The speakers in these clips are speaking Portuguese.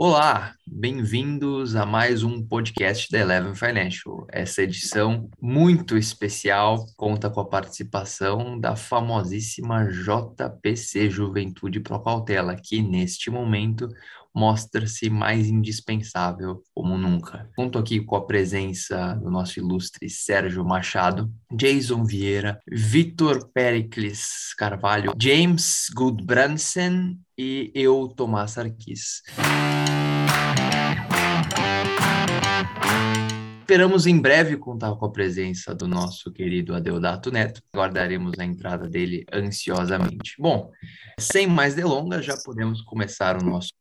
Olá, bem-vindos a mais um podcast da Eleven Financial. Essa edição muito especial conta com a participação da famosíssima JPC Juventude Pro Cautela, que neste momento mostra-se mais indispensável como nunca. Conto aqui com a presença do nosso ilustre Sérgio Machado, Jason Vieira, Vitor Pericles Carvalho, James Goodbranson e eu, Tomás Arquis. Esperamos em breve contar com a presença do nosso querido Adeodato Neto. Aguardaremos a entrada dele ansiosamente. Bom, sem mais delongas, já podemos começar o nosso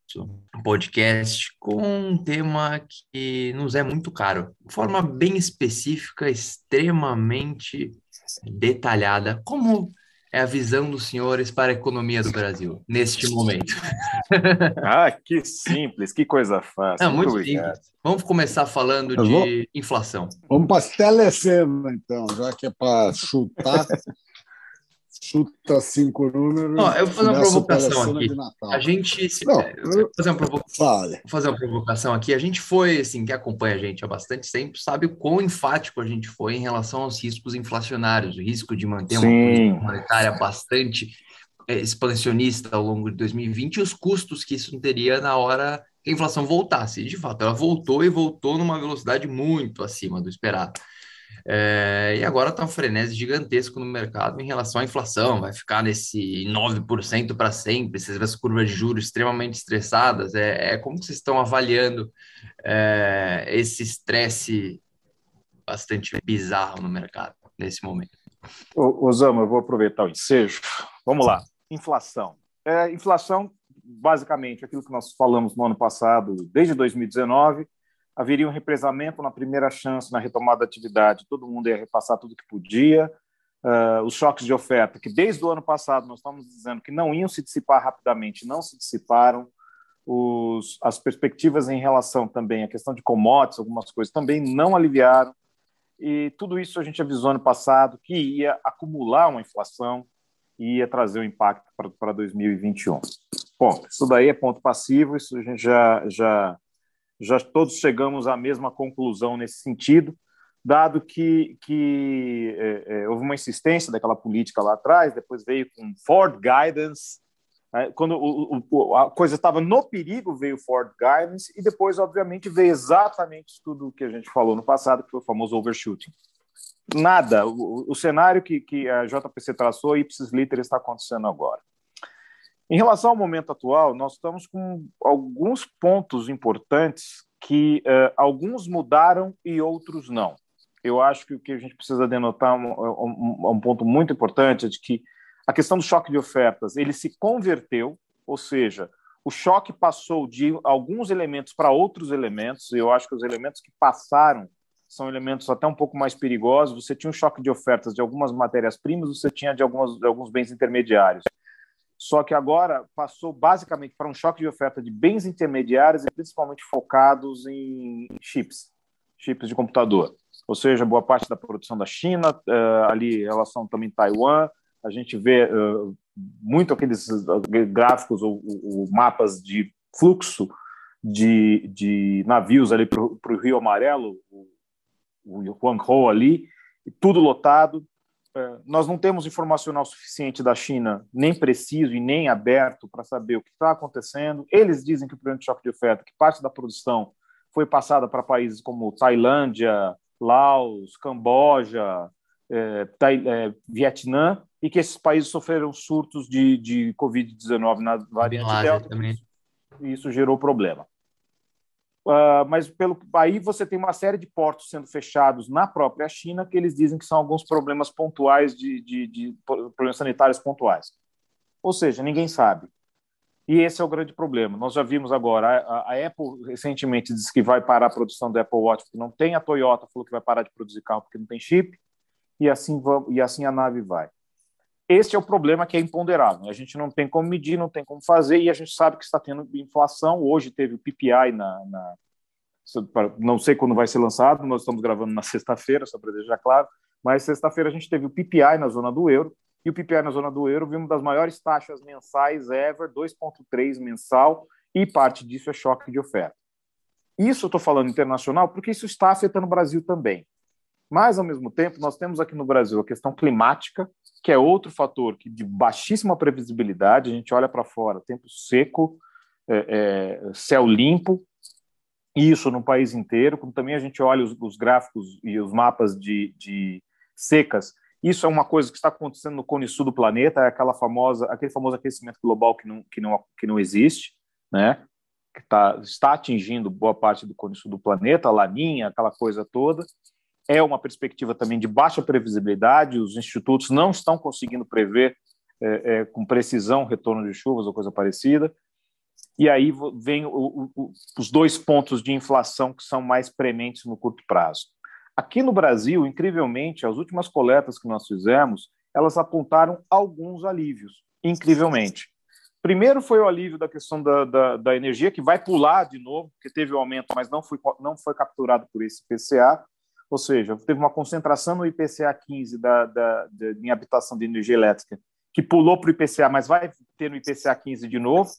podcast com um tema que nos é muito caro, de forma bem específica, extremamente detalhada, como é a visão dos senhores para a economia do Brasil neste momento? ah, que simples, que coisa fácil. É muito, muito simples. Vamos começar falando de vou... inflação. Vamos para a telecena, então, já que é para chutar. Chuta cinco números. Não, eu vou fazer uma provocação aqui. A gente. Se... Não, eu... fazer, uma provo... vou fazer uma provocação aqui. A gente foi, assim, que acompanha a gente há bastante tempo, sabe o quão enfático a gente foi em relação aos riscos inflacionários, o risco de manter Sim. uma política monetária bastante é, expansionista ao longo de 2020 e os custos que isso teria na hora que a inflação voltasse. De fato, ela voltou e voltou numa velocidade muito acima do esperado. É, e agora está um frenesi gigantesco no mercado em relação à inflação, vai ficar nesse 9% para sempre, vocês as curvas de juros extremamente estressadas. É, é como vocês estão avaliando é, esse estresse bastante bizarro no mercado nesse momento? Osama, eu vou aproveitar o ensejo. Vamos lá. Inflação. É, inflação, basicamente, aquilo que nós falamos no ano passado, desde 2019, haveria um represamento na primeira chance, na retomada da atividade, todo mundo ia repassar tudo que podia. Uh, os choques de oferta, que desde o ano passado nós estamos dizendo que não iam se dissipar rapidamente, não se dissiparam. Os, as perspectivas em relação também à questão de commodities, algumas coisas também não aliviaram. E tudo isso a gente avisou ano passado que ia acumular uma inflação e ia trazer um impacto para 2021. Bom, isso daí é ponto passivo, isso a gente já, já já todos chegamos à mesma conclusão nesse sentido, dado que, que é, é, houve uma insistência daquela política lá atrás, depois veio com Ford Guidance, né? quando o, o, a coisa estava no perigo, veio Ford Guidance, e depois, obviamente, veio exatamente tudo o que a gente falou no passado, que foi o famoso overshooting. Nada, o, o cenário que, que a JPC traçou, ipsis liter, está acontecendo agora. Em relação ao momento atual, nós estamos com alguns pontos importantes que uh, alguns mudaram e outros não. Eu acho que o que a gente precisa denotar um, um, um ponto muito importante é de que a questão do choque de ofertas ele se converteu, ou seja, o choque passou de alguns elementos para outros elementos. Eu acho que os elementos que passaram são elementos até um pouco mais perigosos. Você tinha um choque de ofertas de algumas matérias-primas, você tinha de, algumas, de alguns bens intermediários só que agora passou basicamente para um choque de oferta de bens intermediários e principalmente focados em chips, chips de computador. Ou seja, boa parte da produção da China, uh, ali em relação também Taiwan, a gente vê uh, muito aqueles gráficos ou, ou, mapas de fluxo de, de navios ali para o Rio Amarelo, o, o Guangzhou ali, tudo lotado, nós não temos informacional suficiente da China, nem preciso e nem aberto para saber o que está acontecendo. Eles dizem que o de choque de oferta, que parte da produção foi passada para países como Tailândia, Laos, Camboja, é, é, Vietnã, e que esses países sofreram surtos de, de Covid-19 na variante Delta. Também. E isso gerou problema. Uh, mas pelo aí você tem uma série de portos sendo fechados na própria China que eles dizem que são alguns problemas pontuais de, de, de problemas sanitários pontuais. Ou seja, ninguém sabe. E esse é o grande problema. Nós já vimos agora, a, a, Apple recentemente disse que vai parar a produção do Apple Watch porque não tem, a Toyota falou que vai parar de produzir carro porque não tem chip, e assim, e assim a nave vai. Este é o problema que é imponderável. A gente não tem como medir, não tem como fazer, e a gente sabe que está tendo inflação. Hoje teve o PPI na, na não sei quando vai ser lançado, nós estamos gravando na sexta-feira, só para deixar claro, mas sexta-feira a gente teve o PPI na zona do euro, e o PPI na zona do euro viu uma das maiores taxas mensais ever, 2,3 mensal, e parte disso é choque de oferta. Isso eu estou falando internacional porque isso está afetando o Brasil também. Mas, ao mesmo tempo, nós temos aqui no Brasil a questão climática, que é outro fator que de baixíssima previsibilidade, a gente olha para fora, tempo seco, é, é, céu limpo, isso no país inteiro, como também a gente olha os, os gráficos e os mapas de, de, secas, isso é uma coisa que está acontecendo no cone sul do planeta, é aquela famosa, aquele famoso aquecimento global que não, que não, que não existe, né? que tá, está atingindo boa parte do cone sul do planeta, a laninha, aquela coisa toda, é uma perspectiva também de baixa previsibilidade, os institutos não estão conseguindo prever é, é, com precisão retorno de chuvas ou coisa parecida. E aí vem o, o, os dois pontos de inflação que são mais prementes no curto prazo. Aqui no Brasil, incrivelmente, as últimas coletas que nós fizemos, elas apontaram alguns alívios, incrivelmente. Primeiro foi o alívio da questão da, da, da energia, que vai pular de novo, porque teve o um aumento, mas não foi, não foi capturado por esse IPCA. Ou seja, teve uma concentração no IPCA 15 da, da, da, em habitação de energia elétrica, que pulou para o IPCA, mas vai ter no IPCA 15 de novo,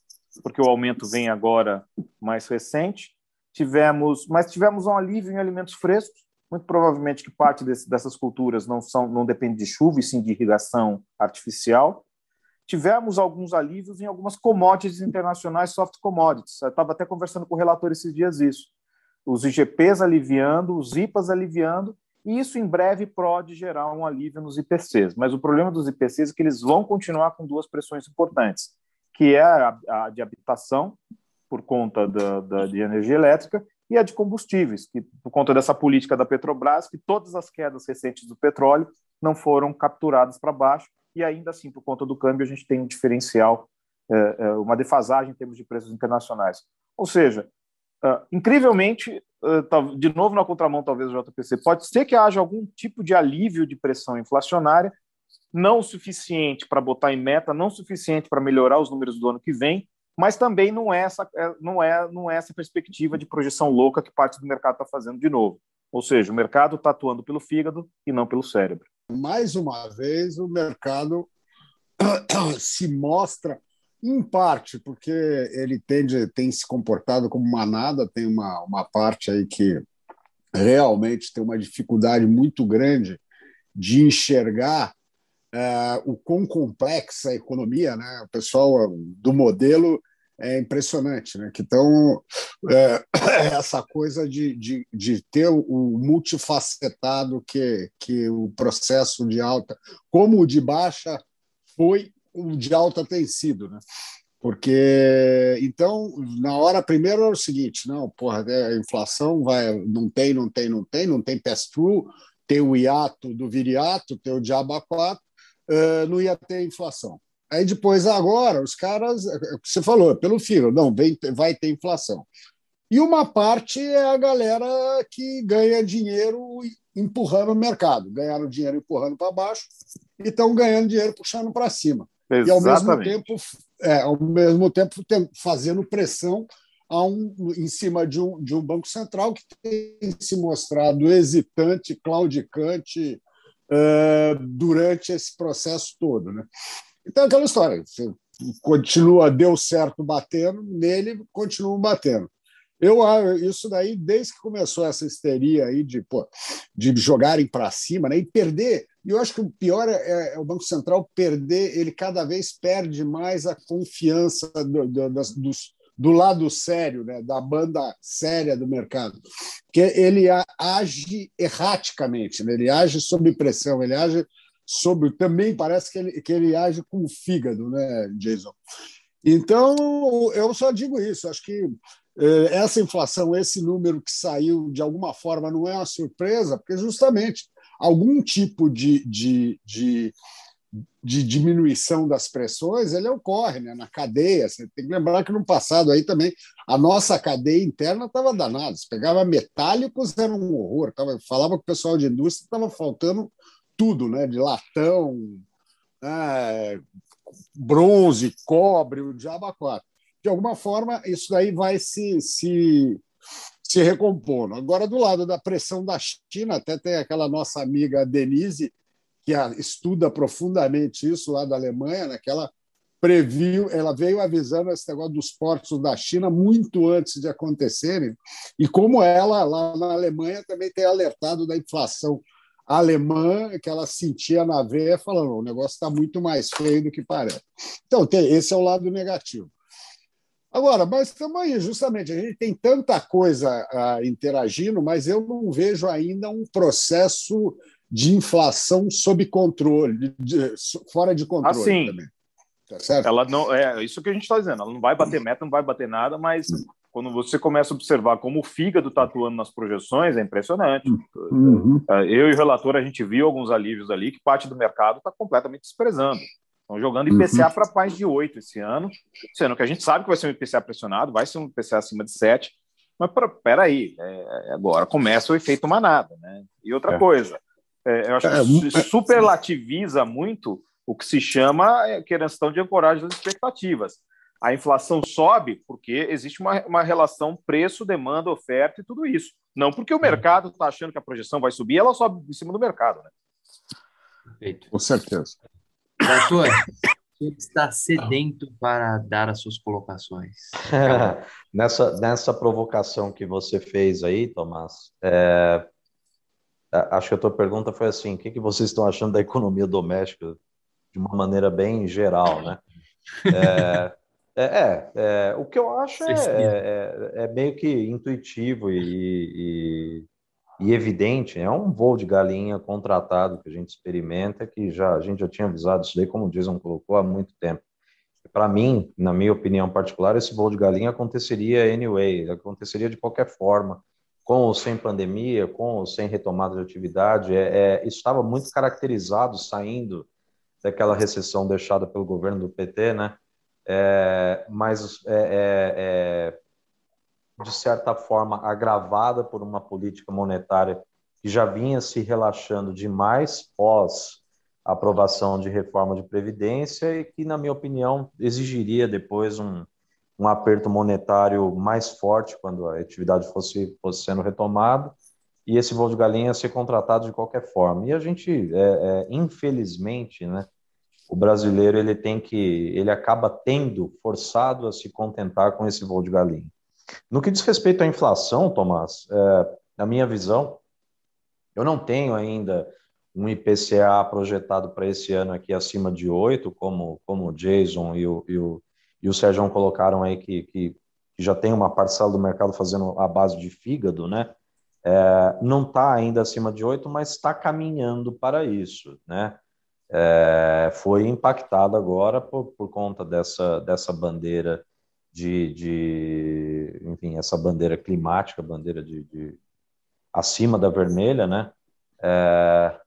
porque o aumento vem agora mais recente. Tivemos, mas tivemos um alívio em alimentos frescos, muito provavelmente que parte desse, dessas culturas não são não depende de chuva e sim de irrigação artificial. Tivemos alguns alívios em algumas commodities internacionais, soft commodities. Eu estava até conversando com o relator esses dias isso os IGPs aliviando, os IPAs aliviando, e isso em breve pode gerar um alívio nos IPCs. Mas o problema dos IPCs é que eles vão continuar com duas pressões importantes, que é a, a de habitação, por conta da, da, de energia elétrica, e a de combustíveis, que por conta dessa política da Petrobras, que todas as quedas recentes do petróleo não foram capturadas para baixo, e ainda assim, por conta do câmbio, a gente tem um diferencial, é, é, uma defasagem em termos de preços internacionais. Ou seja, Uh, incrivelmente, uh, de novo na contramão, talvez, do JPC, pode ser que haja algum tipo de alívio de pressão inflacionária, não suficiente para botar em meta, não suficiente para melhorar os números do ano que vem, mas também não é essa, é, não é, não é essa perspectiva de projeção louca que parte do mercado está fazendo de novo. Ou seja, o mercado está atuando pelo fígado e não pelo cérebro. Mais uma vez, o mercado se mostra em parte, porque ele tende, tem se comportado como manada, tem uma, uma parte aí que realmente tem uma dificuldade muito grande de enxergar é, o quão complexa a economia, né? O pessoal do modelo é impressionante, né? Que então é, essa coisa de, de, de ter o multifacetado que, que o processo de alta, como o de baixa foi de alta tem sido, né? Porque então, na hora primeiro era o seguinte, não, porra, é, a inflação vai, não tem, não tem, não tem, não tem pass-through, tem o hiato do viriato, tem o diabo 4, uh, não ia ter inflação. Aí depois, agora, os caras, é, é você falou, pelo filo, não, vem, vai ter inflação. E uma parte é a galera que ganha dinheiro empurrando o mercado, ganharam dinheiro empurrando para baixo e estão ganhando dinheiro puxando para cima. Exatamente. E ao mesmo tempo, é, ao mesmo tempo fazendo pressão a um, em cima de um, de um Banco Central que tem se mostrado hesitante, claudicante uh, durante esse processo todo. Né? Então, aquela história, você continua, deu certo batendo, nele continua batendo. Eu isso daí desde que começou essa histeria aí de, pô, de jogarem para cima, né, e perder. E eu acho que o pior é, é, o Banco Central perder, ele cada vez perde mais a confiança do, do, dos, do lado sério, né, da banda séria do mercado, que ele age erraticamente, né, ele age sob pressão, ele age sobre também parece que ele, que ele age com o fígado, né, Jason? Então eu só digo isso, acho que eh, essa inflação, esse número que saiu de alguma forma não é uma surpresa, porque justamente algum tipo de, de, de, de diminuição das pressões ele ocorre né? na cadeia. Você tem que lembrar que no passado aí também a nossa cadeia interna estava danada. Você pegava metálicos, era um horror. Tava, falava com o pessoal de indústria, estava faltando tudo, né? de latão, né? bronze, cobre, o diabo quatro de alguma forma, isso daí vai se, se, se recompondo. Agora, do lado da pressão da China, até tem aquela nossa amiga Denise, que estuda profundamente isso lá da Alemanha, naquela previu, ela veio avisando esse negócio dos portos da China muito antes de acontecerem, e como ela, lá na Alemanha, também tem alertado da inflação alemã, que ela sentia na veia, falando: o negócio está muito mais feio do que parece. Então, tem, esse é o lado negativo. Agora, mas estamos aí, justamente, a gente tem tanta coisa uh, interagindo, mas eu não vejo ainda um processo de inflação sob controle, de, de, fora de controle assim, também. Tá certo? Ela não é isso que a gente está dizendo. Ela não vai bater meta, não vai bater nada, mas quando você começa a observar como o fígado está atuando nas projeções, é impressionante. Uhum. Eu e o relator a gente viu alguns alívios ali que parte do mercado está completamente desprezando. Estão jogando IPCA uhum. para mais de 8 esse ano, sendo que a gente sabe que vai ser um IPCA pressionado, vai ser um IPCA acima de 7, mas peraí, é, agora começa o efeito manada. Né? E outra é. coisa, é, eu acho que é, superlativiza muito o que se chama é, questão de ancoragem das expectativas. A inflação sobe porque existe uma, uma relação preço, demanda, oferta e tudo isso. Não porque o mercado está achando que a projeção vai subir, ela sobe em cima do mercado. Né? Perfeito. Com certeza. Doutor, está sedento para dar as suas colocações. nessa, nessa provocação que você fez aí, Tomás, é, acho que a tua pergunta foi assim: o que, que vocês estão achando da economia doméstica de uma maneira bem geral, né? É, é, é, é o que eu acho é, é, é, meio que intuitivo e, e, e, evidente. É um voo de galinha contratado que a gente experimenta, que já a gente já tinha avisado isso daí, como o Jason colocou, há muito tempo. Para mim, na minha opinião particular, esse voo de galinha aconteceria anyway, aconteceria de qualquer forma, com ou sem pandemia, com ou sem retomada de atividade. É, é, estava muito caracterizado saindo daquela recessão deixada pelo governo do PT, né? É, mas é, é, é, de certa forma agravada por uma política monetária que já vinha se relaxando demais pós aprovação de reforma de previdência e que, na minha opinião, exigiria depois um, um aperto monetário mais forte quando a atividade fosse, fosse sendo retomada e esse voo de galinha ser contratado de qualquer forma. E a gente, é, é, infelizmente, né, o brasileiro ele tem que, ele acaba tendo forçado a se contentar com esse voo de galinha. No que diz respeito à inflação, Tomás, é, na minha visão, eu não tenho ainda um IPCA projetado para esse ano aqui acima de 8, como, como o Jason e o, e o, e o Sérgio colocaram aí que, que, que já tem uma parcela do mercado fazendo a base de fígado, né? é, não está ainda acima de 8, mas está caminhando para isso, né? É, foi impactado agora por, por conta dessa, dessa bandeira de, de, enfim, essa bandeira climática, bandeira de, de acima da vermelha, né? É,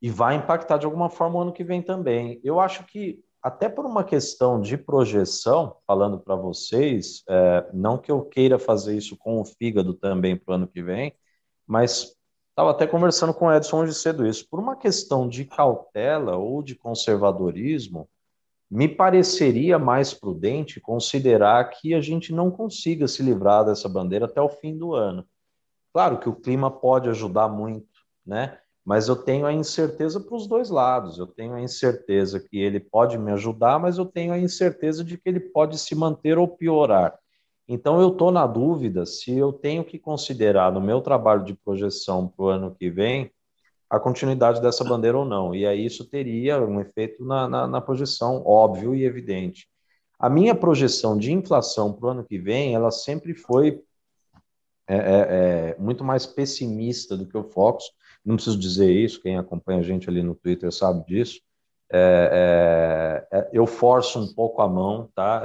e vai impactar de alguma forma o ano que vem também. Eu acho que até por uma questão de projeção, falando para vocês, é, não que eu queira fazer isso com o fígado também para o ano que vem, mas estava até conversando com o Edson hoje cedo isso. Por uma questão de cautela ou de conservadorismo, me pareceria mais prudente considerar que a gente não consiga se livrar dessa bandeira até o fim do ano. Claro que o clima pode ajudar muito, né? mas eu tenho a incerteza para os dois lados. Eu tenho a incerteza que ele pode me ajudar, mas eu tenho a incerteza de que ele pode se manter ou piorar. Então, eu estou na dúvida se eu tenho que considerar no meu trabalho de projeção para o ano que vem a continuidade dessa bandeira ou não. E aí isso teria um efeito na, na, na projeção, óbvio e evidente. A minha projeção de inflação para o ano que vem, ela sempre foi é, é, é, muito mais pessimista do que o Fox não preciso dizer isso, quem acompanha a gente ali no Twitter sabe disso. É, é, eu forço um pouco a mão, tá?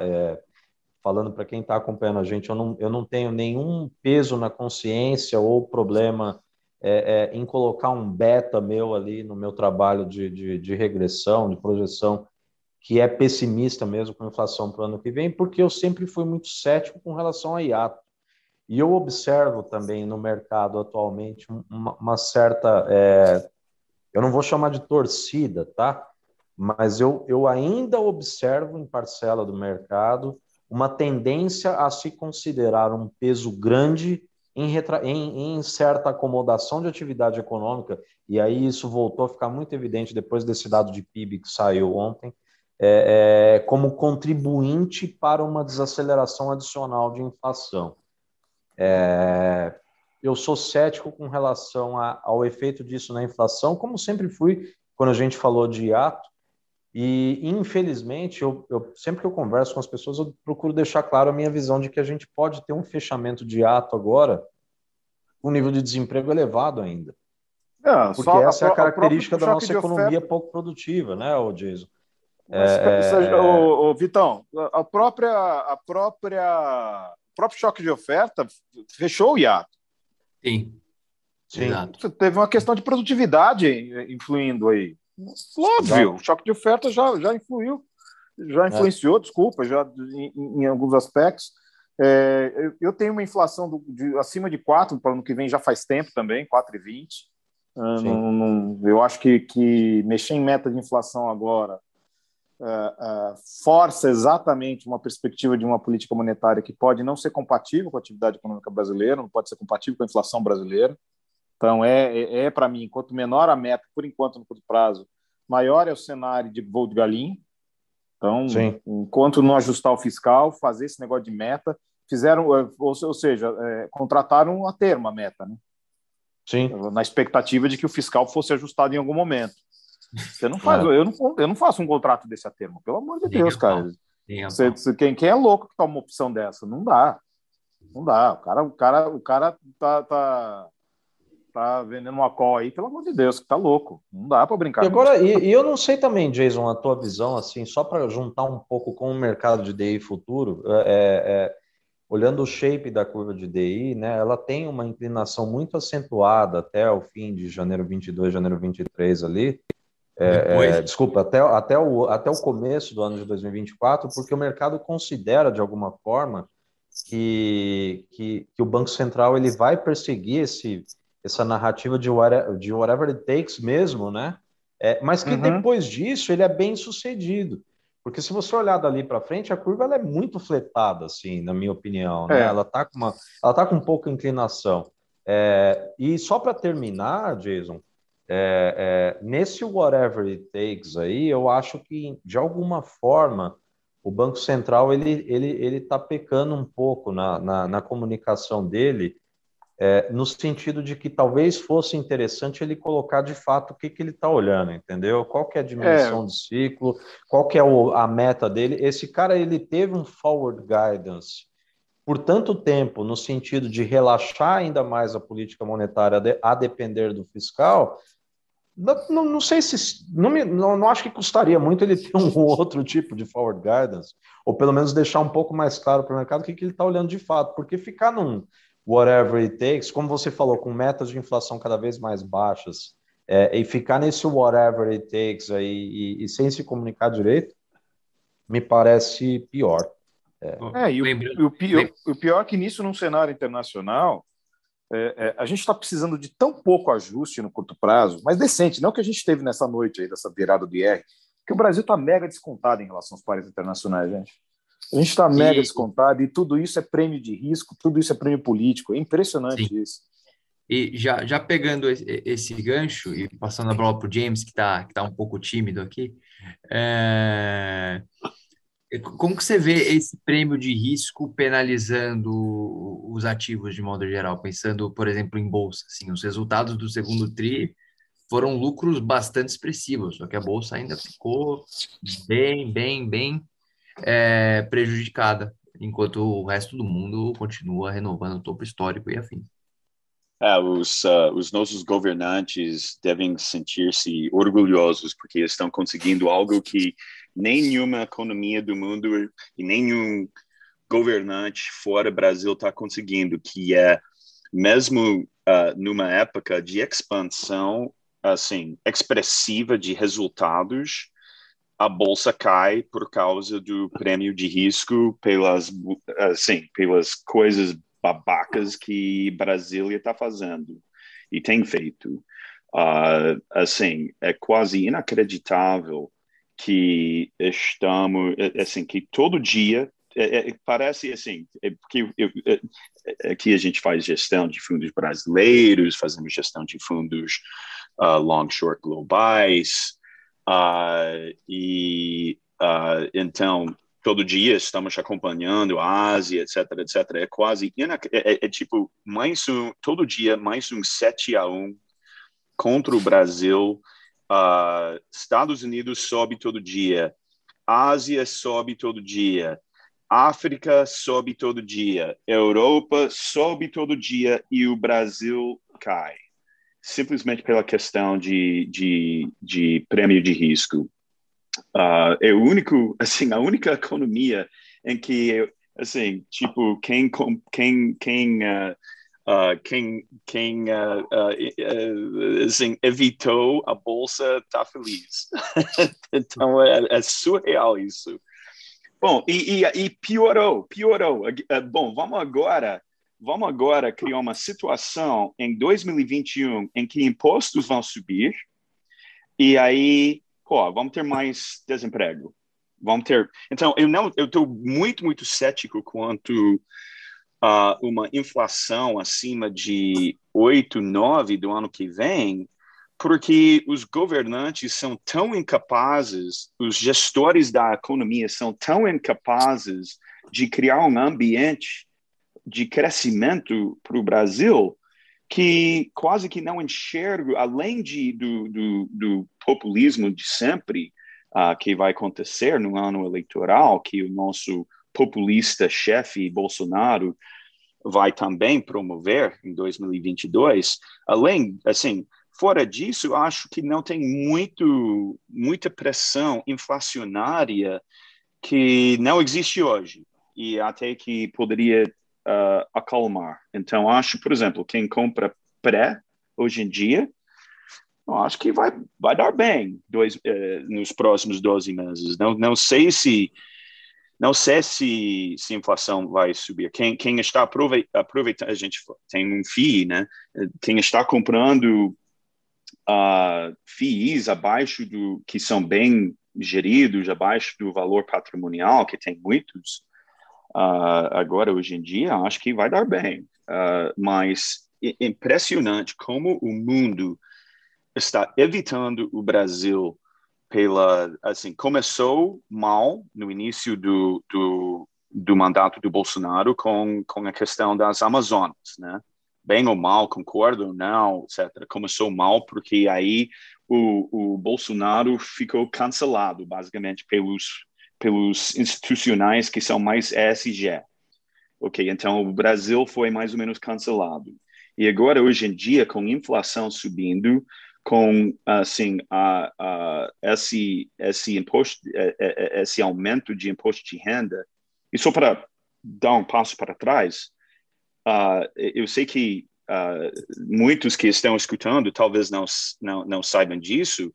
Falando para quem está acompanhando a gente, eu não, eu não tenho nenhum peso na consciência ou problema é, é, em colocar um beta meu ali no meu trabalho de, de, de regressão, de projeção, que é pessimista mesmo com a inflação para o ano que vem, porque eu sempre fui muito cético com relação a hiato. E eu observo também no mercado atualmente uma, uma certa, é, eu não vou chamar de torcida, tá? Mas eu, eu ainda observo em parcela do mercado uma tendência a se considerar um peso grande em, retra... em, em, certa acomodação de atividade econômica, e aí isso voltou a ficar muito evidente depois desse dado de PIB que saiu ontem, é, é, como contribuinte para uma desaceleração adicional de inflação. É, eu sou cético com relação a, ao efeito disso na inflação, como sempre fui quando a gente falou de hiato, e, infelizmente, eu, eu, sempre que eu converso com as pessoas, eu procuro deixar claro a minha visão de que a gente pode ter um fechamento de ato agora com um nível de desemprego elevado ainda. É, Porque essa a, é a característica da nossa economia oferta... pouco produtiva, né, o Jason? É, é... O, o, Vitão, a própria, a própria, o próprio choque de oferta fechou o hiato. Sim. Sim. Exato. Teve uma questão de produtividade influindo aí. Óbvio, o choque de oferta já, já influiu, já influenciou, é. desculpa, já em, em alguns aspectos. É, eu, eu, tenho uma inflação do, de, acima de 4 para o ano que vem já faz tempo também, 4,20. Uh, não, não, eu acho que, que mexer em meta de inflação agora uh, uh, força exatamente uma perspectiva de uma política monetária que pode não ser compatível com a atividade econômica brasileira, não pode ser compatível com a inflação brasileira. Então, é, é, é para mim, quanto menor a meta, por enquanto, no curto prazo, maior é o cenário de voo de galinha. Então, Sim. enquanto não ajustar o fiscal, fazer esse negócio de meta, fizeram, eh, ou, ou seja, é, contrataram a termo a meta, né? Sim. Na expectativa de que o fiscal fosse ajustado em algum momento. Você não faz, é. eu, não, eu não faço um contrato desse a termo, pelo amor de Deus, cara. Você, você, quem, quem é louco que toma uma opção dessa? Não dá. Não dá. O cara, o cara, o cara tá, tá tá vendendo uma call aí, pelo amor de Deus, que tá louco. Não dá para brincar. E agora, e, e, eu não sei também, Jason, a tua visão, assim, só para juntar um pouco com o mercado de DI futuro, é, é, é, olhando o shape da curva de DI, né, ela tem uma inclinação muito acentuada até o fim de janeiro 22, janeiro 23 ali. É, é, desculpa, até, até, o, até o começo do ano de 2024, porque o mercado considera, de alguma forma, que, que, que o Banco Central ele vai perseguir esse, essa narrativa de whatever, de whatever it takes mesmo, né? É, mas que uhum. depois disso ele é bem sucedido. Porque se você olhar dali para frente, a curva ela é muito fletada, assim, na minha opinião. Né? É. Ela está com uma, ela tá com pouca inclinação. É, e só para terminar, Jason, é, é, nesse whatever it takes aí, eu acho que de alguma forma o Banco Central ele ele ele está pecando um pouco na, na, na comunicação dele é, no sentido de que talvez fosse interessante ele colocar de fato o que, que ele está olhando, entendeu? Qual que é a dimensão é. do ciclo, qual que é o, a meta dele. Esse cara ele teve um forward guidance por tanto tempo no sentido de relaxar ainda mais a política monetária a depender do fiscal. Não, não, não sei se não, me, não, não acho que custaria muito ele ter um outro tipo de forward guidance, ou pelo menos deixar um pouco mais claro para o mercado o que, que ele está olhando de fato, porque ficar num, whatever it takes, como você falou, com metas de inflação cada vez mais baixas, é, e ficar nesse whatever it takes aí e, e, sem se comunicar direito, me parece pior. É, é e, o, o, pior, o pior é que nisso, num cenário internacional, é, é, a gente está precisando de tão pouco ajuste no curto prazo, mas decente, não que a gente teve nessa noite aí, dessa virada do IR, que o Brasil está mega descontado em relação aos pares internacionais, gente. A gente está mega descontado e tudo isso é prêmio de risco, tudo isso é prêmio político. É impressionante Sim. isso. E já, já pegando esse, esse gancho e passando a bola para o James, que está que tá um pouco tímido aqui, é... como que você vê esse prêmio de risco penalizando os ativos de modo geral? Pensando, por exemplo, em bolsa. Assim, os resultados do segundo TRI foram lucros bastante expressivos, só que a bolsa ainda ficou bem, bem, bem é, prejudicada, enquanto o resto do mundo continua renovando o topo histórico e afim. É, os, uh, os nossos governantes devem sentir-se orgulhosos porque estão conseguindo algo que nenhuma economia do mundo e nenhum governante fora Brasil está conseguindo, que é mesmo uh, numa época de expansão assim expressiva de resultados, a bolsa cai por causa do prêmio de risco pelas assim pelas coisas babacas que Brasília está fazendo e tem feito. Uh, assim é quase inacreditável que estamos assim que todo dia é, é, parece assim é, porque é, aqui a gente faz gestão de fundos brasileiros fazemos gestão de fundos uh, long short globais Uh, e Uh, então, todo dia estamos acompanhando a Ásia, etc, etc. É quase, é, é, é, tipo, mais um, todo dia, mais um 7 a 1 contra o Brasil. Uh, Estados Unidos sobe todo dia. Ásia sobe todo dia. África sobe todo dia. Europa sobe todo dia e o Brasil cai. Simplesmente pela questão de, de, de prêmio de risco. Uh, é o único, assim, a única economia em que, assim, tipo, quem, quem, quem, uh, uh, quem, quem assim, evitou a bolsa está feliz. então, é, é, surreal isso. Bom, e, e, e piorou, piorou. Bom, vamos agora vamos agora criar uma situação em 2021 em que impostos vão subir e aí pô, vamos ter mais desemprego. Vamos ter. Então, eu não, eu estou muito, muito cético quanto a uh, uma inflação acima de 8, 9 do ano que vem, porque os governantes são tão incapazes, os gestores da economia são tão incapazes de criar um ambiente de crescimento para o Brasil que quase que não enxergo, além de, do, do, do populismo de sempre uh, que vai acontecer no ano eleitoral, que o nosso populista chefe Bolsonaro vai também promover em 2022, além, assim, fora disso, acho que não tem muito, muita pressão inflacionária que não existe hoje. E até que poderia uh, acalmar. Então, acho, por exemplo, quem compra pré hoje em dia, acho que vai, vai dar bem dois, uh, nos próximos 12 meses. Não, não sei se não sei se, se a inflação vai subir. Quem, quem está aproveitando, a gente tem um FII, né? Quem está comprando uh, FIIs abaixo do que são bem geridos, abaixo do valor patrimonial, que tem muitos, uh, agora, hoje em dia, acho que vai dar bem. Uh, mas é impressionante como o mundo está evitando o Brasil pela assim começou mal no início do, do, do mandato do Bolsonaro com, com a questão das Amazonas, né? Bem ou mal, concordo ou não, etc. Começou mal porque aí o, o Bolsonaro ficou cancelado, basicamente, pelos pelos institucionais que são mais ESG. Ok, então o Brasil foi mais ou menos cancelado. E agora, hoje em dia, com inflação subindo, com assim a, a, esse esse imposto é, é, é, esse aumento de imposto de renda e só para dar um passo para trás uh, eu sei que uh, muitos que estão escutando talvez não não, não saibam disso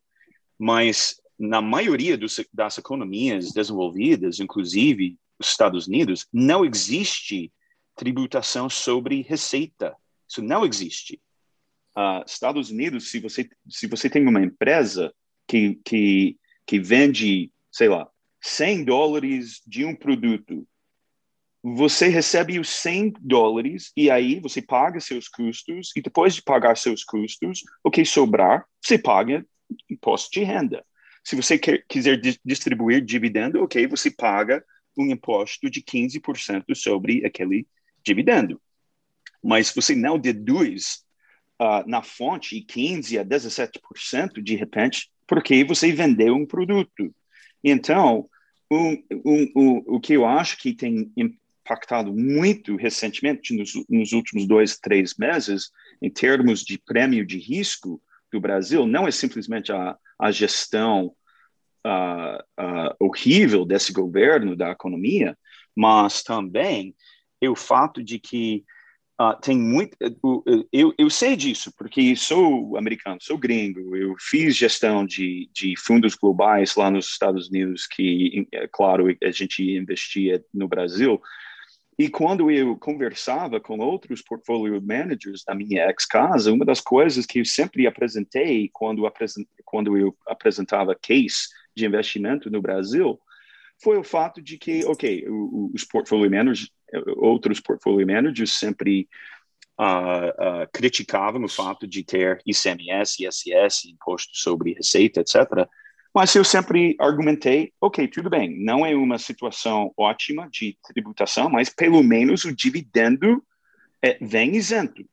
mas na maioria dos, das economias desenvolvidas, inclusive os Estados Unidos, não existe tributação sobre receita. Isso não existe. Uh, Estados Unidos, se você se você tem uma empresa que que que vende, sei lá, 100 dólares de um produto, você recebe os 100 dólares e aí você paga seus custos e depois de pagar seus custos, o que sobrar, você paga imposto de renda. Se você quer, quiser distribuir dividendo, ok, você paga um imposto de 15% sobre aquele dividendo. Mas você não deduz uh, na fonte 15% a 17% de repente, porque você vendeu um produto. Então, um, um, um, o que eu acho que tem impactado muito recentemente, nos, nos últimos dois, três meses, em termos de prêmio de risco do Brasil, não é simplesmente a, a gestão uh, uh, horrível desse governo da economia, mas também é o fato de que uh, tem muito. Eu, eu sei disso, porque sou americano, sou gringo, eu fiz gestão de, de fundos globais lá nos Estados Unidos, que, é claro, a gente investia no Brasil. E quando eu conversava com outros portfolio managers da minha ex-casa, uma das coisas que eu sempre apresentei quando, quando eu apresentava case de investimento no Brasil foi o fato de que, ok, os portfolio managers, outros portfolio managers sempre uh, uh, criticavam o fato de ter ICMS, ISS, imposto sobre receita, etc., Mas eu sempre argumentei, ok, tudo bem, não é uma situação ótima de tributação, mas pelo menos o dividendo é, vem isento.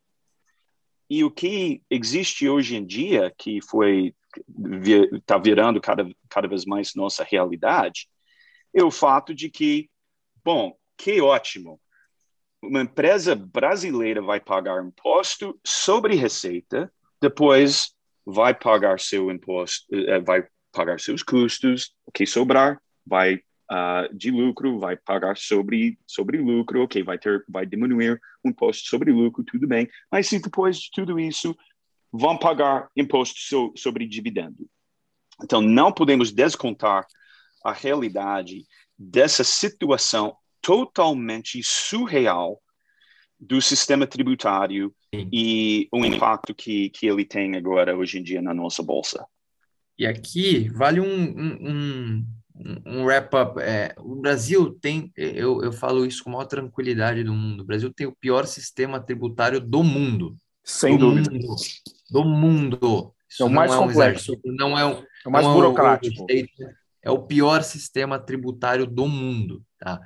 E o que existe hoje em dia, que foi está virando cada, cada vez mais nossa realidade, é o fato de que, bom, que ótimo, uma empresa brasileira vai pagar imposto sobre receita, depois vai pagar seu imposto, eh, vai pagar seus custos, o que sobrar vai uh, de lucro, vai pagar sobre sobre lucro, ok, vai ter, vai diminuir o imposto sobre lucro, tudo bem, mas se depois de tudo isso vão pagar imposto so, sobre dividendo. Então não podemos descontar a realidade dessa situação totalmente surreal do sistema tributário Sim. e o impacto que, que ele tem agora, hoje em dia, na nossa bolsa. E aqui vale um, um, um, um wrap-up. É, o Brasil tem, eu, eu falo isso com a maior tranquilidade do mundo, o Brasil tem o pior sistema tributário do mundo. Sem do dúvida. Mundo, do mundo. Isso é o mais é complexo. não é, um, é o mais é burocrático. É o pior sistema tributário do mundo. Tá?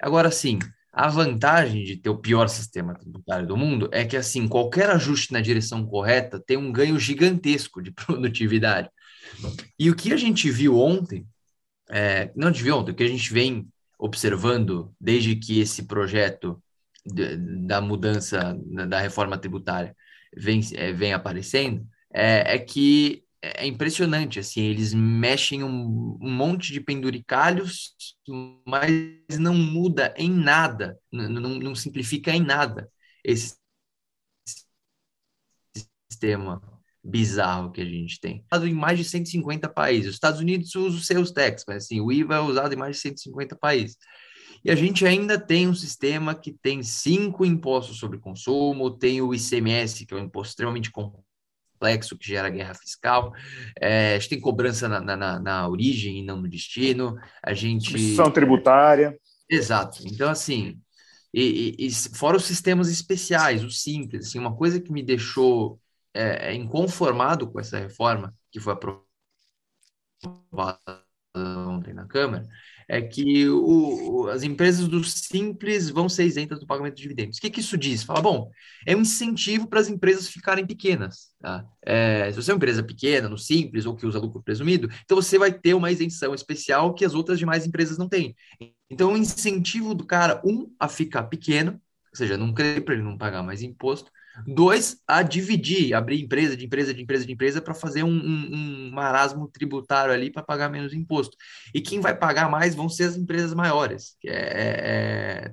Agora, sim, a vantagem de ter o pior sistema tributário do mundo é que, assim, qualquer ajuste na direção correta tem um ganho gigantesco de produtividade. E o que a gente viu ontem, é, não viu ontem, o que a gente vem observando desde que esse projeto de, da mudança, da reforma tributária vem, é, vem aparecendo, é, é que é impressionante, assim, eles mexem um, um, monte de penduricalhos, mas não muda em nada, não, não simplifica em nada esse sistema bizarro que a gente tem. Em mais de 150 países. Os Estados Unidos usam os seus tax, mas assim, o IVA é usado em mais de 150 países. E a gente ainda tem um sistema que tem cinco impostos sobre consumo, tem o ICMS, que é um imposto extremamente complexo, que gera guerra fiscal. É, a gente tem cobrança na, na, na, origem e não no destino. A gente. São tributária. Exato. Então, assim, e, e, e, fora os sistemas especiais, os simples, assim, uma coisa que me deixou é, é inconformado com essa reforma que foi aprovada ontem na Câmara, é que o, as empresas do Simples vão ser isentas do pagamento de dividendos. O que, que isso diz? Fala, bom, é um incentivo para as empresas ficarem pequenas. Tá? É, se você é uma empresa pequena, no Simples, ou que usa lucro presumido, então você vai ter uma isenção especial que as outras demais empresas não têm. Então, o incentivo do cara, um, a ficar pequeno, ou seja, não querer para ele não pagar mais imposto, Dois, a dividir, abrir empresa de empresa de empresa de empresa para fazer um, um, um, marasmo tributário ali para pagar menos imposto. E quem vai pagar mais vão ser as empresas maiores, é, é, é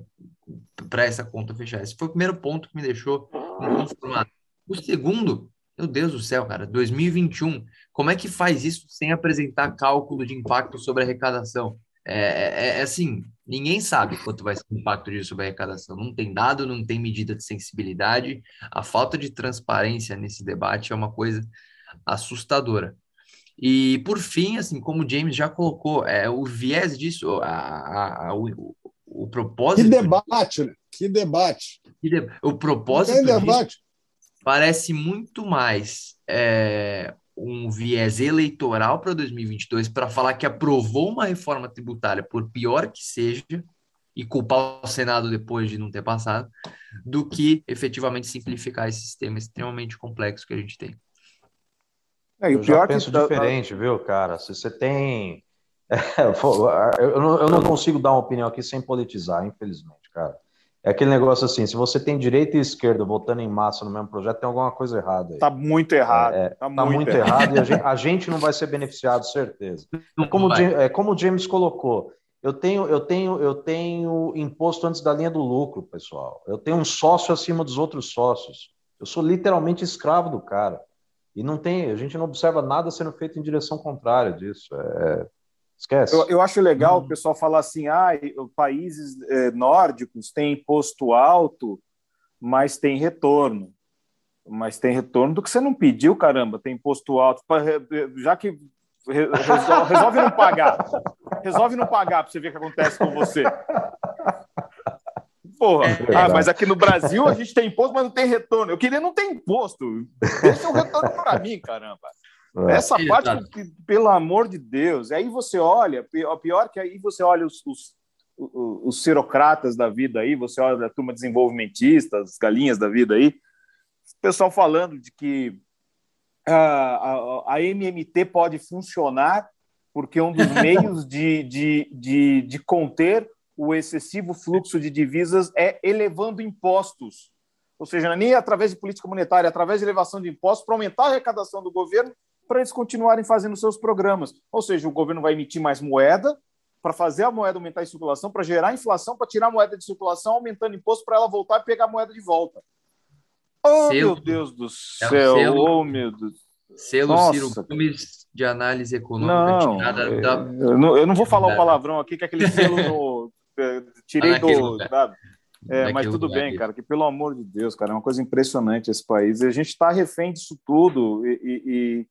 para essa conta fechar. Esse foi o primeiro ponto que me deixou inconformado. O segundo, meu Deus do céu, cara, 2021, como é que faz isso sem apresentar cálculo de impacto sobre a arrecadação? É, é, é, assim, ninguém sabe quanto vai ser o impacto disso sobre a arrecadação. Não tem dado, não tem medida de sensibilidade. A falta de transparência nesse debate é uma coisa assustadora. E, por fim, assim, como o James já colocou, é, o viés disso, a, a, a o, o, propósito... Que debate, né? Que debate. Que de, o propósito debate. parece muito mais é, um viés eleitoral para 2022 para falar que aprovou uma reforma tributária, por pior que seja, e culpar o Senado depois de não ter passado, do que efetivamente simplificar esse sistema extremamente complexo que a gente tem. É, e o eu pior penso que... diferente, viu, cara? Se você tem. eu, não, eu não consigo dar uma opinião aqui sem politizar, infelizmente, cara. É aquele negócio assim, se você tem direita e esquerda votando em massa no mesmo projeto, tem alguma coisa errada aí. Tá muito errado. É, tá, tá muito, muito, errado, e a gente, a gente, não vai ser beneficiado, certeza. É como, é como o James colocou, eu tenho, eu tenho, eu tenho imposto antes da linha do lucro, pessoal. Eu tenho um sócio acima dos outros sócios. Eu sou literalmente escravo do cara. E não tem, a gente não observa nada sendo feito em direção contrária disso. É, Esquece. Eu, eu acho legal hum. o pessoal falar assim: ah, países eh, nórdicos têm imposto alto, mas tem retorno. Mas tem retorno do que você não pediu, caramba, tem imposto alto. Já que resolve, resolve não pagar. Resolve não pagar para você ver o que acontece com você. Porra, é, ah, mas aqui no Brasil a gente tem imposto, mas não tem retorno. Eu queria não ter imposto. Deixa um retorno para mim, caramba. É. Essa parte, pelo amor de Deus. Aí você olha, pior, pior que aí você olha os, os, os, os serocratas da vida aí, você olha a turma desenvolvimentista, as galinhas da vida aí, o pessoal falando de que a, a, a MMT pode funcionar porque um dos meios de, de, de, de conter o excessivo fluxo de divisas é elevando impostos. Ou seja, é nem através de política monetária, é através de elevação de impostos para aumentar a arrecadação do governo para eles continuarem fazendo seus programas. Ou seja, o governo vai emitir mais moeda para fazer a moeda aumentar em circulação, para gerar inflação, para tirar a moeda de circulação, aumentando imposto para ela voltar e pegar a moeda de volta. Oh, selo. meu Deus do céu! É oh, meu Deus. Selo Nossa. Ciro Gomes de análise econômica não, tirada é, da... eu, não, eu não vou falar o palavrão aqui, que é aquele selo no... tirei do... É, mas tudo bem, cara, que pelo amor de Deus, cara, é uma coisa impressionante esse país. E a gente está refém disso tudo e, e, e,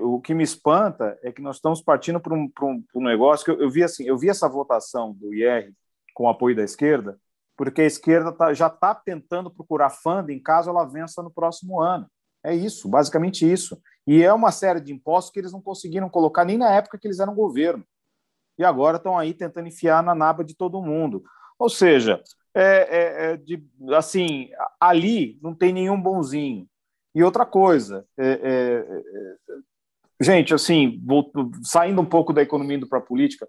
o que me espanta é que nós estamos partindo para um, um, um, negócio que eu, eu, vi assim, eu vi essa votação do IR com o apoio da esquerda, porque a esquerda tá, já está tentando procurar funding caso ela vença no próximo ano. É isso, basicamente isso. E é uma série de impostos que eles não conseguiram colocar nem na época que eles eram governo. E agora estão aí tentando enfiar na naba de todo mundo. Ou seja, é, é, é de, assim, ali não tem nenhum bonzinho. E outra coisa, é, é, é gente, assim, vou, saindo um pouco da economia indo para a política,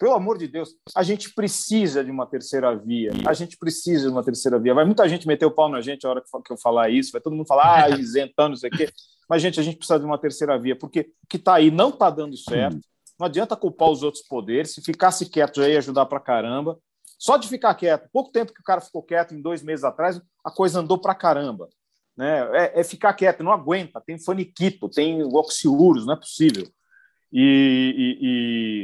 pelo amor de Deus, a gente precisa de uma terceira via. A gente precisa de uma terceira via. Vai muita gente meter o pau na gente a hora que eu falar isso, vai todo mundo falar, ah, isentando isso aqui. Mas, gente, a gente precisa de uma terceira via, porque o que está aí não está dando certo. Não adianta culpar os outros poderes. Se ficasse quieto já ia ajudar para caramba. Só de ficar quieto, pouco tempo que o cara ficou quieto, em dois meses atrás, a coisa andou para caramba. Né? É, é, ficar quieto, não aguenta. Tem faniquito, tem oxiúrios, não é possível. E, e,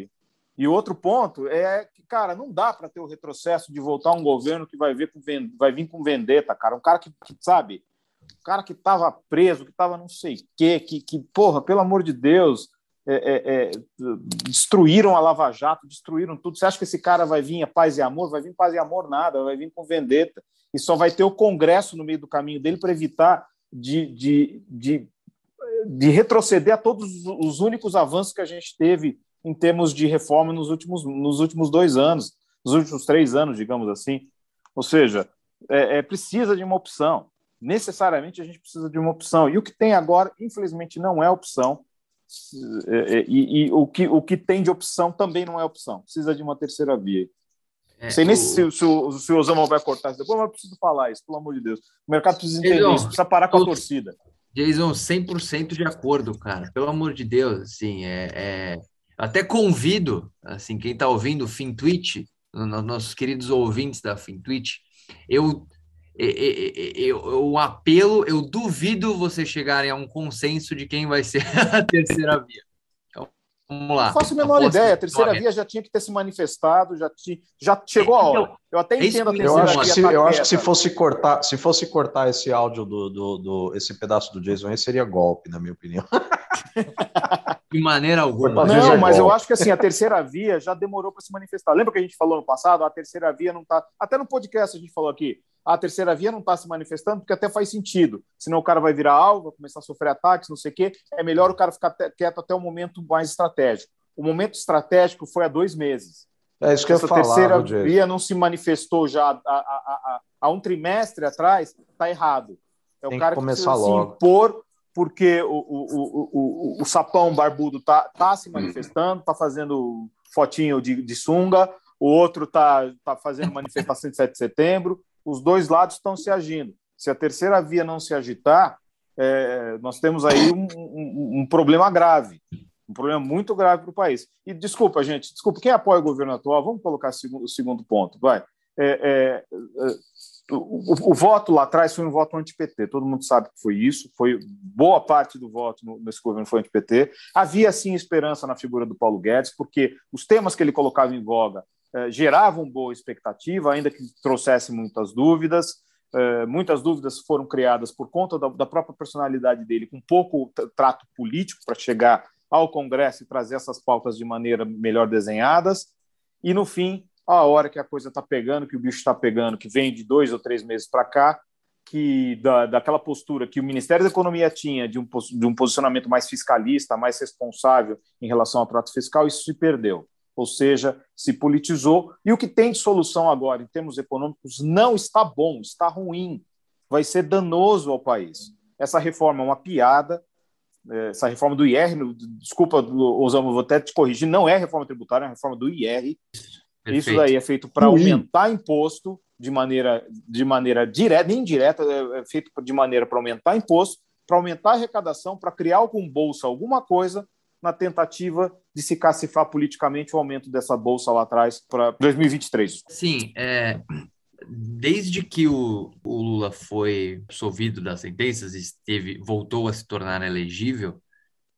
e e outro ponto é que, cara, não dá para ter o retrocesso de voltar um governo que vai, ver com, vai vir com vendetta, cara. Um cara que, que sabe, um cara que estava preso, que estava não sei o quê, que, que, porra, pelo amor de Deus, é, é, é, destruíram a Lava Jato, destruíram tudo. Você acha que esse cara vai vir a paz e amor? Vai vir paz e amor nada, vai vir com vendetta. E só vai ter o Congresso no meio do caminho dele para evitar de, de, de, de retroceder a todos os únicos avanços que a gente teve em termos de reforma nos últimos, nos últimos dois anos, nos últimos três anos, digamos assim. Ou seja, é, é, precisa de uma opção. Necessariamente a gente precisa de uma opção. E o que tem agora, infelizmente, não é opção. É, é, e, e, o, que, o que tem de opção também não é opção. Precisa de uma terceira via. É, sei nem o... se, se, o, se o Osama vai cortar isso depois, mas eu preciso falar isso, pelo amor de Deus. O mercado precisa entender Jason, isso, precisa parar com a torcida. Jason, 100% de acordo, cara. Pelo amor de Deus, assim, é, é até convido, assim, quem está ouvindo o FinTwitch, nossos queridos ouvintes da FinTwitch, eu, eu, eu, eu apelo, eu duvido vocês chegarem a um consenso de quem vai ser a terceira via. Vamos lá. Não faço a menor ideia. A terceira via já tinha que ter se manifestado, já, tinha, já chegou a hora. Então, eu até é entendo a terceira eu acho que se, tá Eu acho que se fosse cortar, se fosse cortar esse áudio do, do, do esse pedaço do Jason aí, seria golpe, na minha opinião. De maneira alguma. Não, mas eu acho que assim, a terceira via já demorou para se manifestar. Lembra que a gente falou no passado? A terceira via não está. Até no podcast a gente falou aqui. A terceira via não está se manifestando porque até faz sentido. Senão o cara vai virar alvo, vai começar a sofrer ataques, não sei o quê. É melhor o cara ficar quieto até o momento mais estratégico. O momento estratégico foi há dois meses. É isso que Essa eu falar, terceira via não se manifestou já há, há, há, há um trimestre atrás, está errado. É Tem o cara que, que precisa logo. se impor porque o, o, o, o, sapão barbudo tá, tá se manifestando, tá fazendo fotinho de, de sunga, o outro tá, tá fazendo manifestação de 7 de setembro, os dois lados estão se agindo. Se a terceira via não se agitar, é, nós temos aí um, um, um, problema grave, um problema muito grave para o país. E desculpa, gente, desculpa, quem apoia o governo atual, vamos colocar o segundo, o segundo ponto, vai. É, é, o, o, voto lá atrás foi um voto anti-PT, todo mundo sabe que foi isso, foi boa parte do voto no, nesse governo foi anti-PT. Havia sim esperança na figura do Paulo Guedes, porque os temas que ele colocava em voga eh, geravam boa expectativa, ainda que trouxessem muitas dúvidas. Eh, muitas dúvidas foram criadas por conta da, da própria personalidade dele, com pouco trato político para chegar ao Congresso e trazer essas pautas de maneira melhor desenhadas. E no fim, a hora que a coisa está pegando, que o bicho está pegando, que vem de dois ou três meses para cá, que da, daquela postura que o Ministério da Economia tinha de um, de um posicionamento mais fiscalista, mais responsável em relação ao trato fiscal, isso se perdeu. Ou seja, se politizou. E o que tem de solução agora, em termos econômicos, não está bom, está ruim. Vai ser danoso ao país. Essa reforma é uma piada. É, essa reforma do IR, desculpa, Osama, vou até te corrigir, não é reforma tributária, é reforma do IR. Perfeito. Isso daí é feito para aumentar imposto de maneira, de maneira direta, nem indireta, é, é feito de maneira para aumentar imposto, para aumentar a arrecadação, para criar algum bolsa, alguma coisa, na tentativa de se cacifar politicamente o aumento dessa bolsa lá atrás para 2023. Sim, é, desde que o, o, Lula foi absolvido das sentenças e esteve, voltou a se tornar elegível,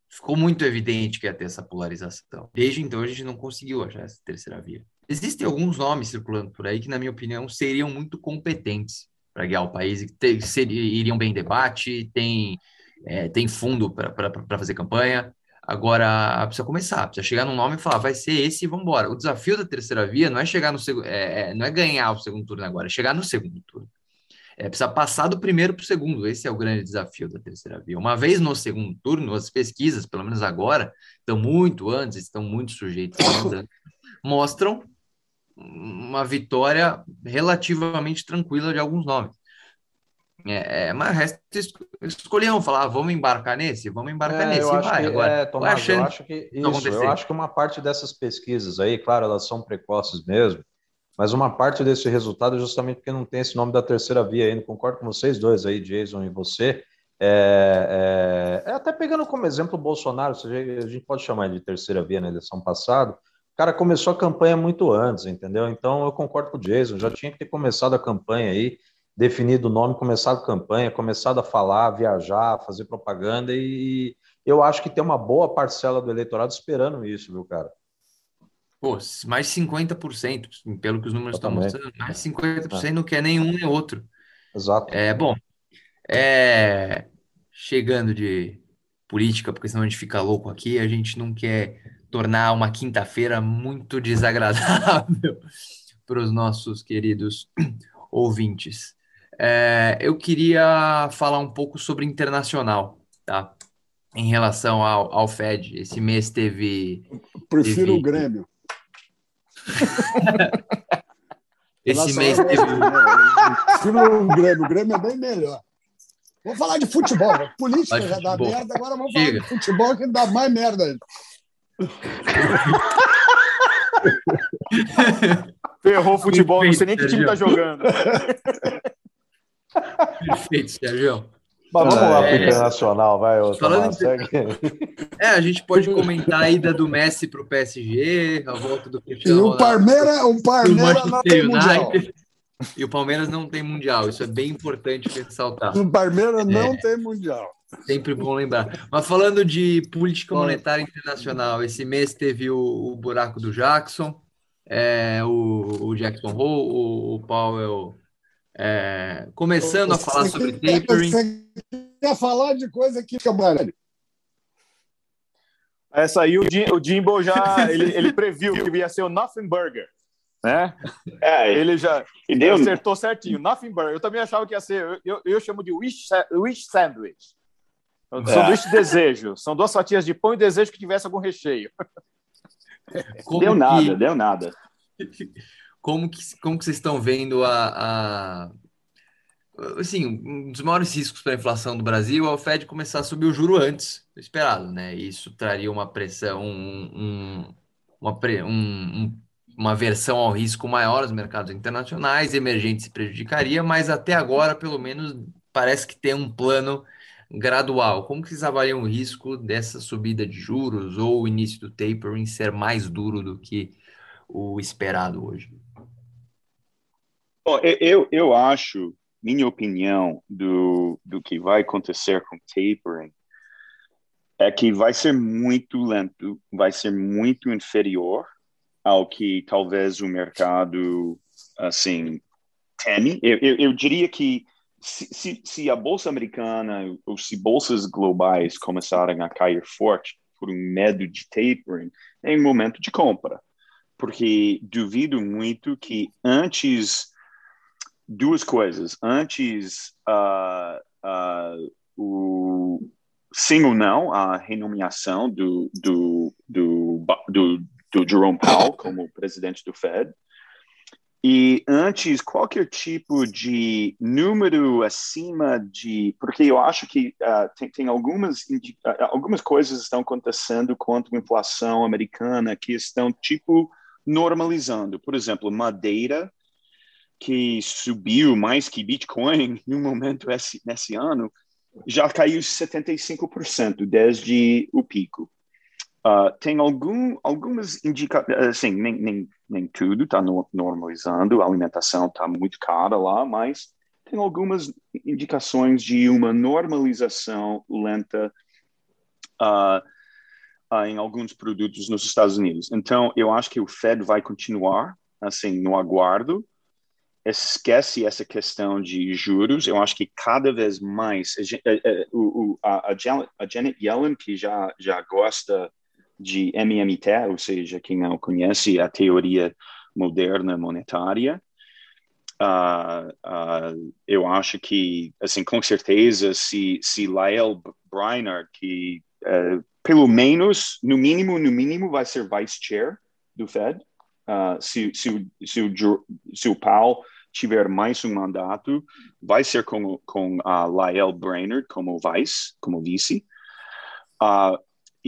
ficou muito evidente que ia ter essa polarização. Desde então a gente não conseguiu achar essa terceira via. Existem alguns nomes circulando por aí que, na minha opinião, seriam muito competentes para guiar o país, e seriam, iriam bem em debate, tem, é, tem fundo para fazer campanha. Agora, precisa começar, precisa chegar num nome e falar, vai ser esse e vamos embora. O desafio da terceira via não é chegar no segundo, é, é, não é ganhar o segundo turno agora, é chegar no segundo turno. É, precisa passar do primeiro para o segundo. Esse é o grande desafio da terceira via. Uma vez no segundo turno, as pesquisas, pelo menos agora, estão muito antes, estão muito sujeitas mostram uma vitória relativamente tranquila de alguns nomes. É, é, mas resta escolher falar, ah, vamos embarcar nesse, vamos embarcar é, nesse, vai. Que, Agora, é, Tomás, eu acho que isso, eu acho que uma parte dessas pesquisas aí, claro, elas são precoces mesmo, mas uma parte desse resultado é justamente porque não tem esse nome da terceira via ainda. Concordo com vocês dois aí, Jason e você. É, é, é até pegando como exemplo o Bolsonaro, a gente pode chamar de terceira via na eleição passada, cara começou a campanha muito antes, entendeu? Então eu concordo com o Jason, já tinha que ter começado a campanha aí, definido o nome, começado a campanha, começado a falar, viajar, fazer propaganda e eu acho que tem uma boa parcela do eleitorado esperando isso, viu, cara? Pô, mais 50%, pelo que os números estão mostrando, mais 50% é. não quer nenhum nem outro. Exato. É, bom, é, chegando de política, porque senão a gente fica louco aqui, a gente não quer tornar uma quinta-feira muito desagradável para os nossos queridos ouvintes. É, eu queria falar um pouco sobre internacional, tá? Em relação ao, ao Fed. Esse mês teve. prefiro teve... o Grêmio. Esse mês teve. Prefiro o Grêmio. O Grêmio é bem melhor. Vamos falar de futebol. Política já dá merda, agora vamos falar de futebol que dá mais merda. Ferrou o futebol, Perfeito, não sei nem que time tá jogando. Perfeito, Sérgio. Mas vamos lá é, para o internacional, vai, ô, Falando de... É, a gente pode comentar a ida do Messi para o PSG, a volta do Cristiano E o Palmeiras, o Palmeiras não tem mundial. E o Palmeiras não tem mundial, isso é bem importante ressaltar. O Palmeiras não é. tem mundial. Sempre bom lembrar. Mas falando de política monetária internacional, esse mês teve o, o buraco do Jackson, é, o, o, Jackson Hole, o, o Powell é, começando a falar sobre tapering. Você quer falar de coisa que fica mais. Essa aí o, Jim, o Jimbo já ele, ele previu que ia ser o Nothing Burger. Né? É, ele já ele acertou certinho. Nothing Burger. Eu também achava que ia ser. Eu, eu, eu chamo de wish, wish Sandwich. É. Sanduíche de desejo. São duas fatias de pão e desejo que tivesse algum recheio. Como deu que... nada, deu nada. Como que, como que vocês estão vendo a, a... Assim, um dos maiores riscos para a inflação do Brasil é o Fed começar a subir o juro antes do esperado, né? Isso traria uma pressão, um, um, uma, um, uma versão ao risco maior nos mercados internacionais, emergente se prejudicaria, mas até agora, pelo menos, parece que tem um plano gradual. Como que vocês avaliam o risco dessa subida de juros ou o início do tapering ser mais duro do que o esperado hoje? Bom, eu, eu acho, minha opinião do, do que vai acontecer com tapering é que vai ser muito lento, vai ser muito inferior ao que talvez o mercado, assim, teme. Eu, eu, eu diria que se, se, a bolsa americana ou se bolsas globais começarem a cair forte por um medo de tapering, é um momento de compra, porque duvido muito que antes duas coisas. Antes, uh, uh, o sim ou não a renomeação do, do, do, do, do Jerome Powell como presidente do Fed. E antes, qualquer tipo de número acima de. Porque eu acho que uh, tem, tem algumas, uh, algumas coisas estão acontecendo quanto à inflação americana que estão, tipo, normalizando. Por exemplo, madeira, que subiu mais que Bitcoin em um momento esse, nesse ano, já caiu 75% desde o pico. Uh, tem algum, algumas indicações, assim, nem, nem, nem tudo está no, normalizando, a alimentação está muito cara lá, mas tem algumas indicações de uma normalização lenta uh, uh, em alguns produtos nos Estados Unidos. Então, eu acho que o Fed vai continuar, assim, no aguardo, esquece essa questão de juros. Eu acho que cada vez mais a, a, a Janet Yellen, que já, já gosta de MMT, ou seja, quem não conhece a teoria moderna monetária, uh, uh, eu acho que, assim, com certeza, se, se Lael Brainerd, que uh, pelo menos, no mínimo, no mínimo, vai ser vice chair do Fed, se, se, se, o, se o Powell tiver mais um mandato, vai ser com, com a Lael Brainerd como vice, como vice.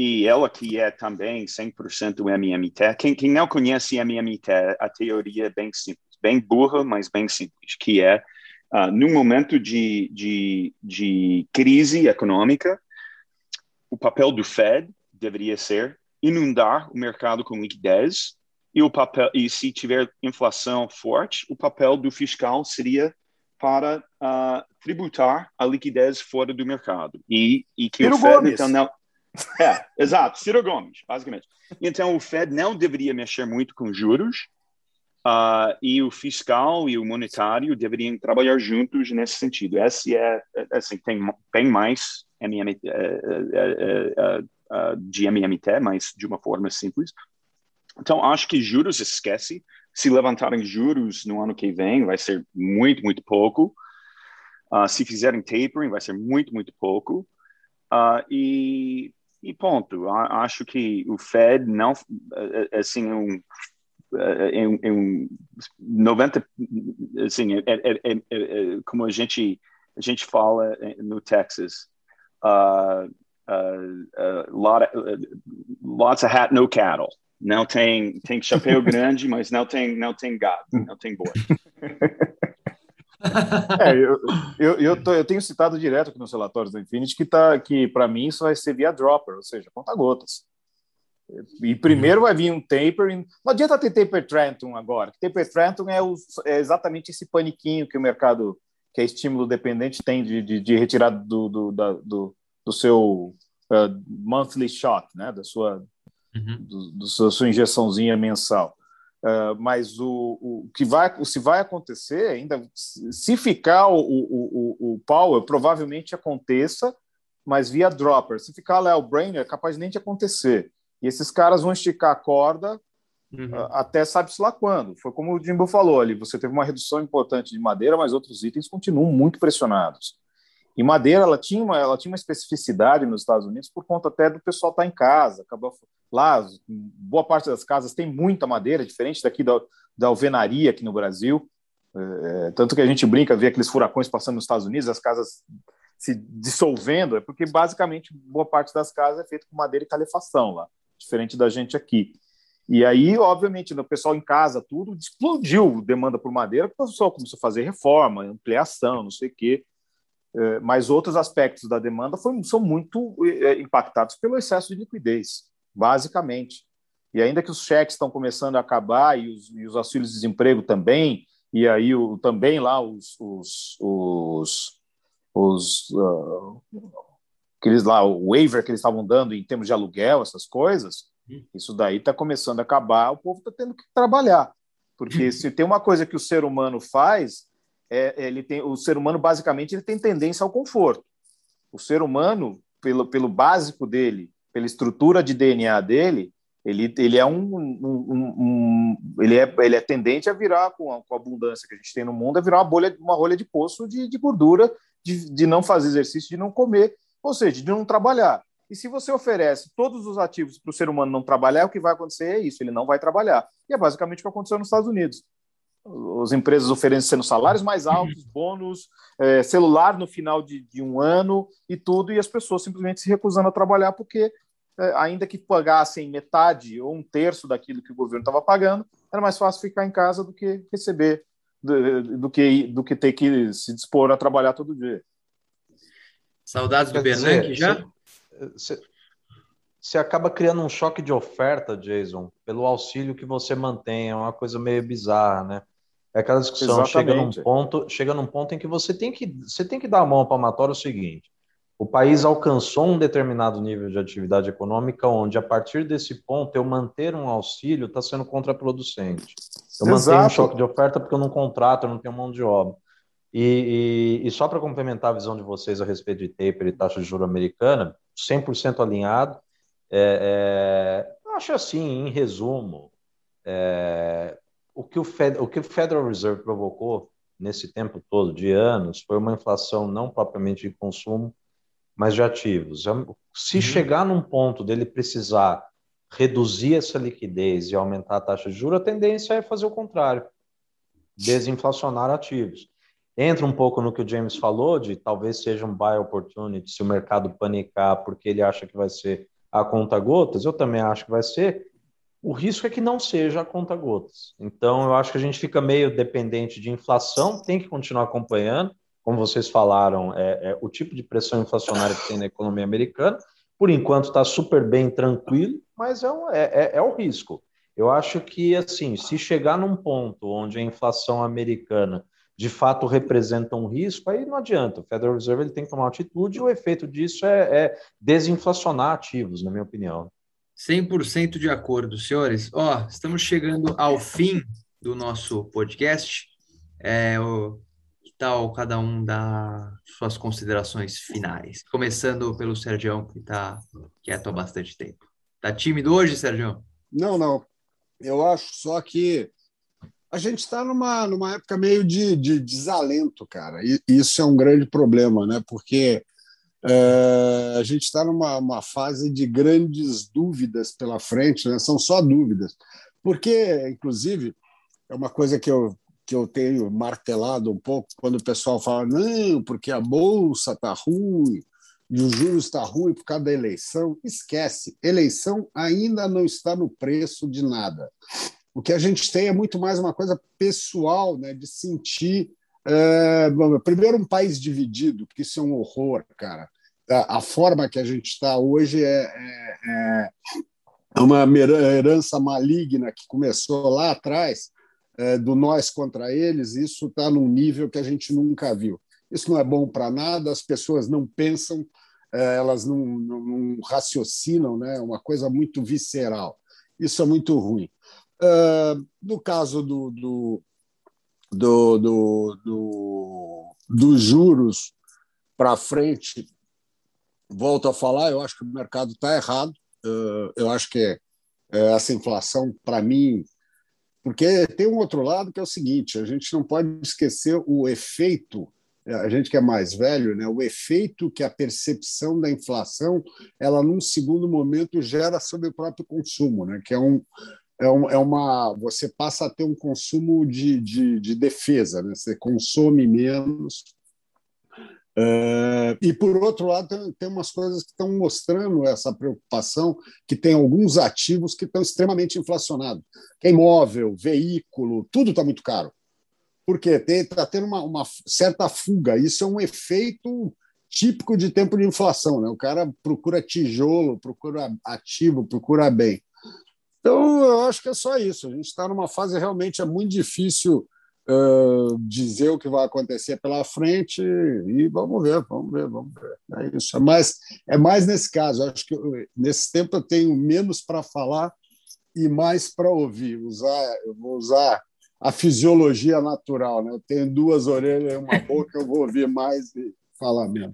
E ela que é também 100% MMT. Quem, quem não conhece MMT, a teoria é bem simples, bem burra, mas bem simples, que é, uh, num momento de, de, de crise econômica, o papel do Fed deveria ser inundar o mercado com liquidez e o papel e se tiver inflação forte, o papel do fiscal seria para uh, tributar a liquidez fora do mercado e, e que Ciro o Fed Gomes. então não é, exato, Ciro Gomes, basicamente. Então, o Fed não deveria mexer muito com juros uh, e o fiscal e o monetário deveriam trabalhar juntos nesse sentido. Esse é, assim, tem bem mais MMT, uh, uh, de MMT, mas de uma forma simples. Então, acho que juros esquece. Se levantarem juros no ano que vem, vai ser muito, muito pouco. Uh, se fizerem tapering, vai ser muito, muito pouco. Uh, e e ponto. Acho que o Fed não, é, é, assim, um, é, um 90, assim, é, é, é, como a gente, a gente fala no Texas, uh, uh, uh, lot, lots of hat, no cattle. Não tem, tem chapéu grande, mas não tem, não tem gado, não tem boi. É, eu, eu, eu, tô, eu, tenho citado direto aqui nos relatórios da Infinity que, tá, que para mim, isso vai ser via dropper, ou seja, conta-gotas. E primeiro vai vir um taper. Não adianta ter taper Trenton agora. Taper Trenton é, o, é, exatamente esse paniquinho que o mercado, que é estímulo dependente, tem de, de, de retirar do, do, da, do, do, seu uh, monthly shot, né? da sua, uhum. do, do sua injeçãozinha mensal. Uh, mas o, o, que vai, se vai acontecer ainda, se ficar o, o, o, Powell, provavelmente aconteça, mas via dropper. Se ficar lá o Brainer, é capaz nem de acontecer. E esses caras vão esticar a corda uhum. uh, até sabe-se lá quando. Foi como o Jimbo falou ali: você teve uma redução importante de madeira, mas outros itens continuam muito pressionados. E madeira, ela tinha uma, ela tinha uma especificidade nos Estados Unidos por conta até do pessoal estar tá em casa. Acabou, lá, boa parte das casas tem muita madeira, diferente daqui da, da alvenaria aqui no Brasil. É, tanto que a gente brinca, vê aqueles furacões passando nos Estados Unidos, as casas se dissolvendo, é porque basicamente boa parte das casas é feita com madeira e calefação lá, diferente da gente aqui. E aí, obviamente, o pessoal em casa, tudo explodiu demanda por madeira, o pessoal começou a fazer reforma, ampliação, não sei o quê. É, mas outros aspectos da demanda são muito é, impactados pelo excesso de liquidez, basicamente. E ainda que os cheques estão começando a acabar e os, e os auxílios de desemprego também, e aí o, também lá os, os, os, os uh, aqueles lá, o waiver que eles estavam dando em termos de aluguel, essas coisas, hum. isso daí está começando a acabar, o povo está tendo que trabalhar. Porque se tem uma coisa que o ser humano faz, é, ele tem o ser humano basicamente ele tem tendência ao conforto. O ser humano, pelo, pelo básico dele, pela estrutura de DNA dele, ele, ele é um, um, um, um, ele é ele é tendente a virar com a, com a, abundância que a gente tem no mundo a virar uma bolha uma rolha de poço de, de gordura de, de não fazer exercício de não comer ou seja de não trabalhar. E se você oferece todos os ativos para o ser humano não trabalhar o que vai acontecer é isso ele não vai trabalhar. E é basicamente o que aconteceu nos Estados Unidos as empresas oferecendo salários mais altos, bônus, é, celular no final de, de, um ano e tudo, e as pessoas simplesmente se recusando a trabalhar porque é, ainda que pagassem metade ou um terço daquilo que o governo estava pagando, era mais fácil ficar em casa do que receber, do, do, que, do que ter que se dispor a trabalhar todo dia. Saudades do Bernanke já? Você acaba criando um choque de oferta, Jason, pelo auxílio que você mantém. É uma coisa meio bizarra, né? É aquela discussão chega num ponto, chega num ponto em que você tem que você tem que dar a mão ao palmatório o seguinte: o país alcançou um determinado nível de atividade econômica onde, a partir desse ponto, eu manter um auxílio está sendo contraproducente. Eu Exato. mantenho um choque de oferta porque eu não contrato, eu não tenho mão de obra. E, e, e só para complementar a visão de vocês a respeito de taper e taxa de juro americana, 100% alinhado. É, é, acho assim, em resumo, é, o, que o, Fed, o que o Federal Reserve provocou nesse tempo todo de anos foi uma inflação não propriamente de consumo, mas de ativos. Se uhum. chegar num ponto dele precisar reduzir essa liquidez e aumentar a taxa de juros, a tendência é fazer o contrário, desinflacionar ativos. Entra um pouco no que o James falou, de talvez seja um buy opportunity se o mercado panicar porque ele acha que vai ser a conta gotas, eu também acho que vai ser. O risco é que não seja a conta gotas. Então, eu acho que a gente fica meio dependente de inflação, tem que continuar acompanhando, como vocês falaram, é, é, o tipo de pressão inflacionária que tem na economia americana. Por enquanto está super bem, tranquilo, mas é, um, é, é, é o risco. Eu acho que, assim, se chegar num ponto onde a inflação americana de fato representa um risco, aí não adianta. O Federal Reserve ele tem que tomar atitude e o efeito disso é, é desinflacionar ativos, na minha opinião. 100% de acordo, senhores. Ó, estamos chegando ao fim do nosso podcast. É, o, tal cada um dá suas considerações finais? Começando pelo Sérgio, que está quieto há bastante tempo. Está tímido hoje, Sérgio? Não, não. Eu acho só que a gente está numa, numa época meio de, de desalento, cara. E isso é um grande problema, né? Porque é, a gente está numa uma fase de grandes dúvidas pela frente, né? são só dúvidas. Porque, inclusive, é uma coisa que eu que eu tenho martelado um pouco quando o pessoal fala não, porque a bolsa está ruim e o juros está ruim por causa da eleição. Esquece, eleição ainda não está no preço de nada. O que a gente tem é muito mais uma coisa pessoal, né, de sentir. É, primeiro, um país dividido, que isso é um horror, cara. A forma que a gente está hoje é, é, é uma herança maligna que começou lá atrás é, do nós contra eles, isso está num nível que a gente nunca viu. Isso não é bom para nada, as pessoas não pensam, é, elas não, não, não, raciocinam, né? é uma coisa muito visceral. Isso é muito ruim. Uh, no caso do, do, do, do, do dos juros para frente, volto a falar, eu acho que o mercado está errado. Uh, eu acho que essa inflação, para mim, porque tem um outro lado que é o seguinte: a gente não pode esquecer o efeito, a gente que é mais velho, né, o efeito que a percepção da inflação, ela num segundo momento gera sobre o próprio consumo, né, que é um, é, um, é uma. Você passa a ter um consumo de, de, de defesa, né? você consome menos, é, e, por outro lado, tem, tem umas coisas que estão mostrando essa preocupação, que tem alguns ativos que estão extremamente inflacionados. Imóvel, veículo, tudo está muito caro. Porque está tendo uma, uma, certa fuga. Isso é um efeito típico de tempo de inflação. Né? O cara procura tijolo, procura ativo, procura bem. Então, eu acho que é só isso. A gente está numa fase realmente é muito difícil dizer o que vai acontecer pela frente e vamos ver, vamos ver, vamos ver. É isso. É mais, é mais nesse caso. Acho que eu, nesse tempo eu tenho menos para falar e mais para ouvir. Usar, eu vou usar a fisiologia natural. Né? Eu tenho duas orelhas e uma boca, eu vou ouvir mais e falar mesmo.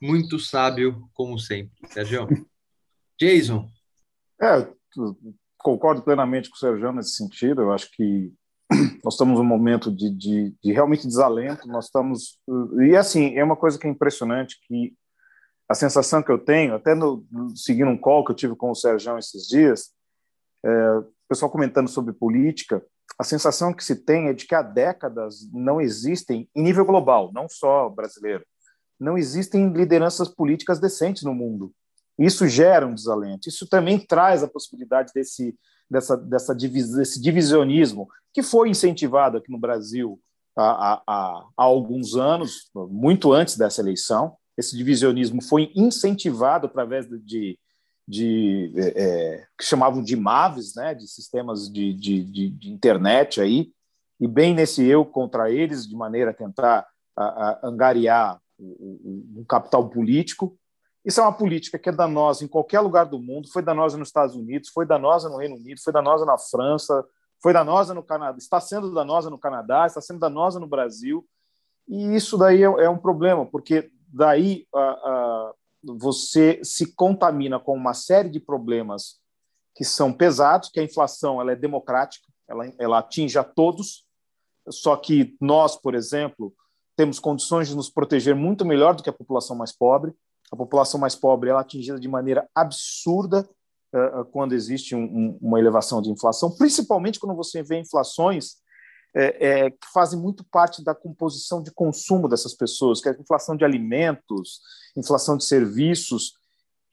Muito sábio, como sempre. Sérgio. Jason. É, concordo plenamente com o Sérgio nesse sentido. Eu acho que nós estamos num momento de, de, de, realmente desalento. Nós estamos e assim é uma coisa que é impressionante que a sensação que eu tenho, até no, seguindo um call que eu tive com o Sérgio esses dias, é, o pessoal comentando sobre política, a sensação que se tem é de que há décadas não existem, em nível global, não só brasileiro, não existem lideranças políticas decentes no mundo. Isso gera um desalento. Isso também traz a possibilidade desse, dessa, dessa desse divisionismo que foi incentivado aqui no Brasil há, há, há alguns anos, muito antes dessa eleição. Esse divisionismo foi incentivado através de, de é, é, que chamavam de MAVs, né, de sistemas de, de, de, de, internet aí, e bem nesse eu contra eles, de maneira a tentar a, a angariar um capital político. Isso é uma política que é danosa em qualquer lugar do mundo, foi danosa nos Estados Unidos, foi danosa no Reino Unido, foi danosa na França, foi danosa no Canadá, está sendo danosa no Canadá, está sendo danosa no Brasil, e isso daí é, é um problema, porque daí a, a, você se contamina com uma série de problemas que são pesados, que a inflação ela é democrática, ela, ela atinge a todos, só que nós, por exemplo, temos condições de nos proteger muito melhor do que a população mais pobre. A população mais pobre ela é atingida de maneira absurda uh, quando existe um, um, uma elevação de inflação, principalmente quando você vê inflações é, é, que fazem muito parte da composição de consumo dessas pessoas, que é a inflação de alimentos, inflação de serviços.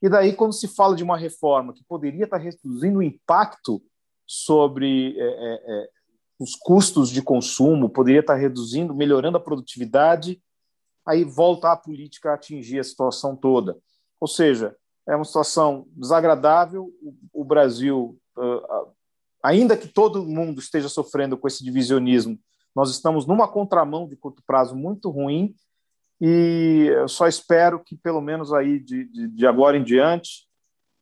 E daí, quando se fala de uma reforma que poderia estar reduzindo o impacto sobre os custos de consumo, poderia estar reduzindo, melhorando a produtividade, aí volta a política a atingir a situação toda. Ou seja, é uma situação desagradável. O Brasil, ainda que todo mundo esteja sofrendo com esse divisionismo, nós estamos numa contramão de curto prazo muito ruim e eu só espero que, pelo menos aí de, de, de agora em diante,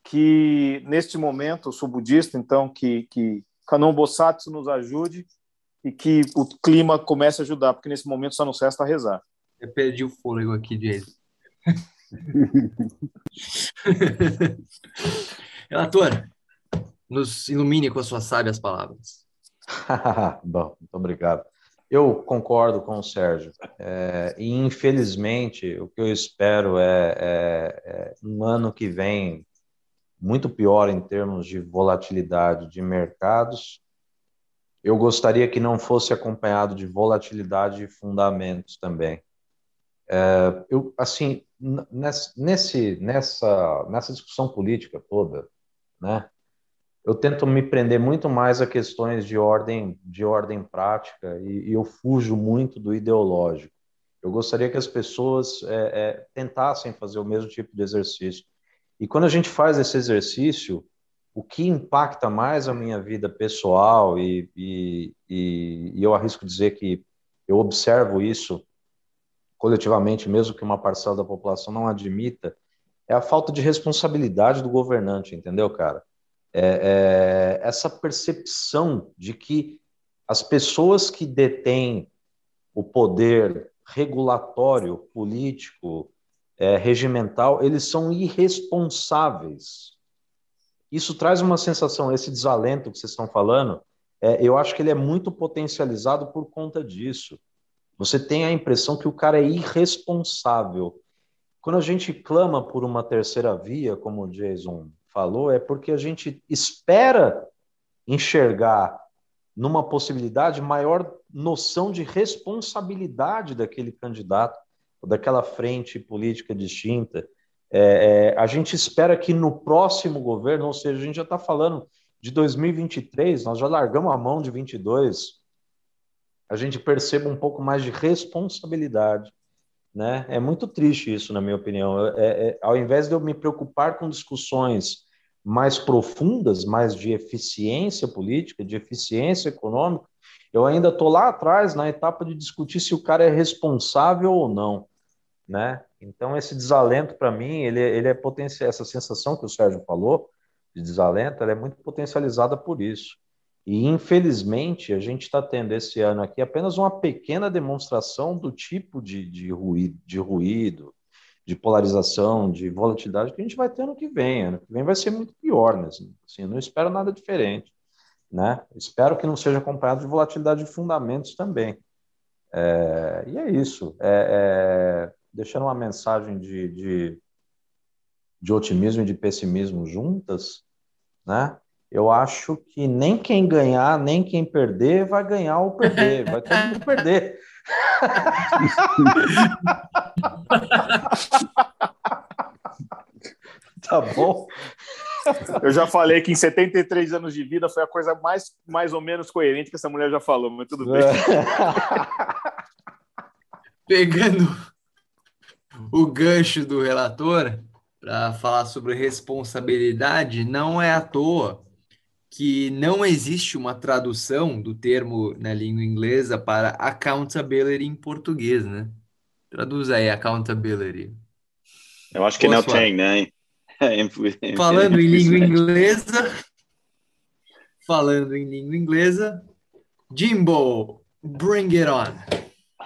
que neste momento, eu sou budista, então que, que Kanon Bosatsu nos ajude e que o clima comece a ajudar, porque nesse momento só nos resta rezar. Eu perdi o fôlego aqui, Jason. Relator, nos ilumine com as suas sábias palavras. Bom, muito obrigado. Eu concordo com o Sérgio. É, e, infelizmente, o que eu espero é, é, é um ano que vem muito pior em termos de volatilidade de mercados. Eu gostaria que não fosse acompanhado de volatilidade de fundamentos também. É, eu, assim, nesse, nessa, nessa discussão política toda, né, eu tento me prender muito mais a questões de ordem, de ordem prática e, e eu fujo muito do ideológico. Eu gostaria que as pessoas é, é, tentassem fazer o mesmo tipo de exercício. E quando a gente faz esse exercício, o que impacta mais a minha vida pessoal, e, e, e, e eu arrisco dizer que eu observo isso coletivamente, mesmo que uma parcela da população não admita, é a falta de responsabilidade do governante, entendeu, cara? É, é, essa percepção de que as pessoas que detêm o poder regulatório, político, é, regimental, eles são irresponsáveis. Isso traz uma sensação, esse desalento que vocês estão falando, é, eu acho que ele é muito potencializado por conta disso. Você tem a impressão que o cara é irresponsável. Quando a gente clama por uma terceira via, como o Jason falou, é porque a gente espera enxergar numa possibilidade maior noção de responsabilidade daquele candidato daquela frente política distinta. É, é, a gente espera que no próximo governo, ou seja, a gente já está falando de 2023, nós já largamos a mão de 22, a gente perceba um pouco mais de responsabilidade. Né? É muito triste isso, na minha opinião. É, é, ao invés de eu me preocupar com discussões mais profundas, mais de eficiência política, de eficiência econômica, eu ainda estou lá atrás na etapa de discutir se o cara é responsável ou não né? Então esse desalento para mim, ele, ele é potencial, essa sensação que o Sérgio falou de desalento, ela é muito potencializada por isso. E infelizmente a gente está tendo esse ano aqui apenas uma pequena demonstração do tipo de, de, ruído, de ruído, de polarização, de volatilidade que a gente vai ter ano que vem. Ano que vem vai ser muito pior, né? Assim, não espero nada diferente, né? Espero que não seja acompanhado de volatilidade de fundamentos também. É, e é isso. É, é, deixando uma mensagem de, de, de otimismo e de pessimismo juntas, né? Eu acho que nem quem ganhar, nem quem perder vai ganhar ou perder, vai todo mundo perder. tá bom? Eu já falei que em 73 anos de vida foi a coisa mais, mais ou menos coerente que essa mulher já falou, mas tudo bem. Pegando o gancho do relator para falar sobre responsabilidade, não é à toa que não existe uma tradução do termo na língua inglesa para accountability em português, né? Traduz aí accountability. Eu acho que Posso não falar? tem, né? Falando em língua inglesa, falando em língua inglesa, Jimbo, bring it on.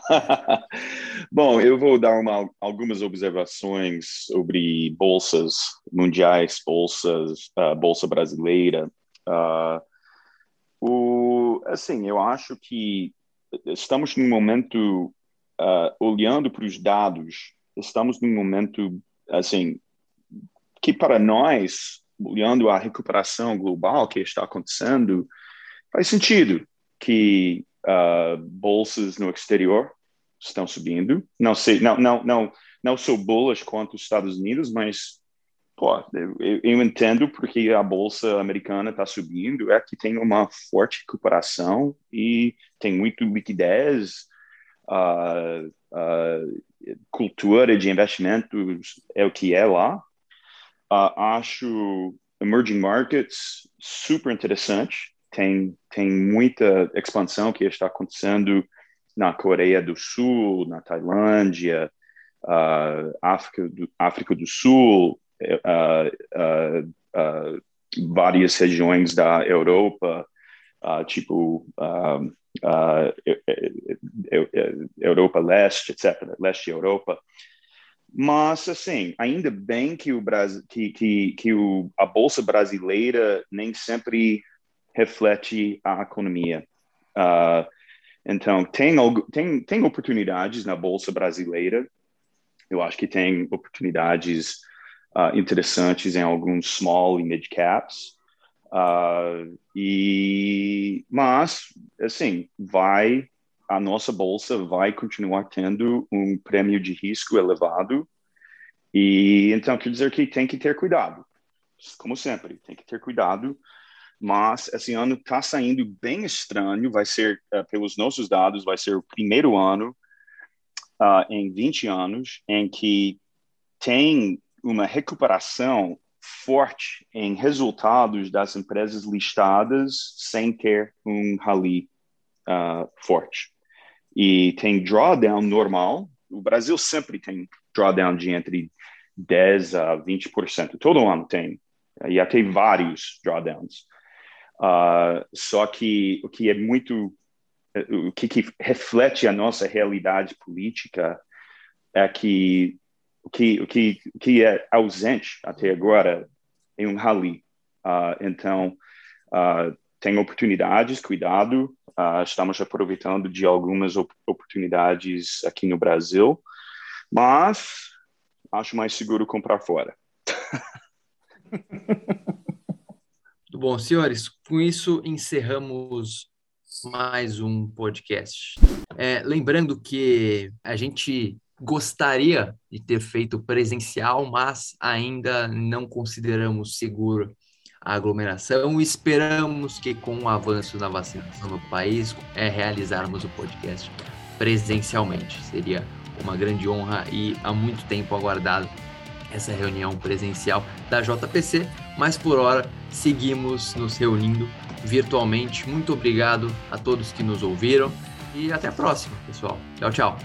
Bom, eu vou dar uma, algumas observações sobre bolsas mundiais, bolsas, uh, bolsa brasileira. Uh, o, assim, eu acho que estamos num momento uh, olhando para os dados. Estamos num momento assim que para nós, olhando a recuperação global que está acontecendo, faz sentido que uh, bolsas no exterior estão subindo. Não sei, não, não, não, não sou bullish quanto os Estados Unidos, mas pô, eu, eu entendo porque a bolsa americana está subindo, é que tem uma forte recuperação e tem muito liquidez, uh, uh, cultura de investimentos é o que é lá. Uh, acho emerging markets super interessante. Tem, tem muita expansão que está acontecendo na Coreia do Sul, na Tailândia, uh, África, do, África do Sul, uh, várias regiões da Europa, tipo Europa Leste, etc., Leste Europa. Mas, assim, ainda bem que, o Brasil, que, que, que o, a Bolsa Brasileira nem sempre reflete a economia. Uh, então, tem, tem, tem oportunidades na Bolsa Brasileira. Eu acho que tem oportunidades uh, interessantes em alguns small e mid caps. Uh, e, mas, assim, vai a nossa bolsa vai continuar tendo um prêmio de risco elevado. E então quer dizer que tem que ter cuidado, como sempre, tem que ter cuidado mas esse ano está saindo bem estranho. Vai ser, uh, pelos nossos dados, vai ser o primeiro ano uh, em 20 anos em que tem uma recuperação forte em resultados das empresas listadas sem ter um rally uh, forte. E tem drawdown normal. O Brasil sempre tem drawdown de entre 10 a 20%. Todo ano tem. E até vários drawdowns. Uh, só que o que é muito, o que, que, reflete a nossa realidade política é que o que, que, que é ausente até agora é um rally. Uh, então, uh, tem oportunidades, cuidado. estamos aproveitando de algumas op oportunidades aqui no Brasil, mas acho mais seguro comprar fora. Muito bom, senhores. Com isso, encerramos mais um podcast. É, lembrando que a gente gostaria de ter feito presencial, mas ainda não consideramos seguro a aglomeração. Esperamos que, com o avanço da vacinação no país, é realizarmos o podcast presencialmente. Seria uma grande honra e há muito tempo aguardado essa reunião presencial da JPC, mas por hora seguimos nos reunindo virtualmente. Muito obrigado a todos que nos ouviram e até a próxima, pessoal. Tchau, tchau.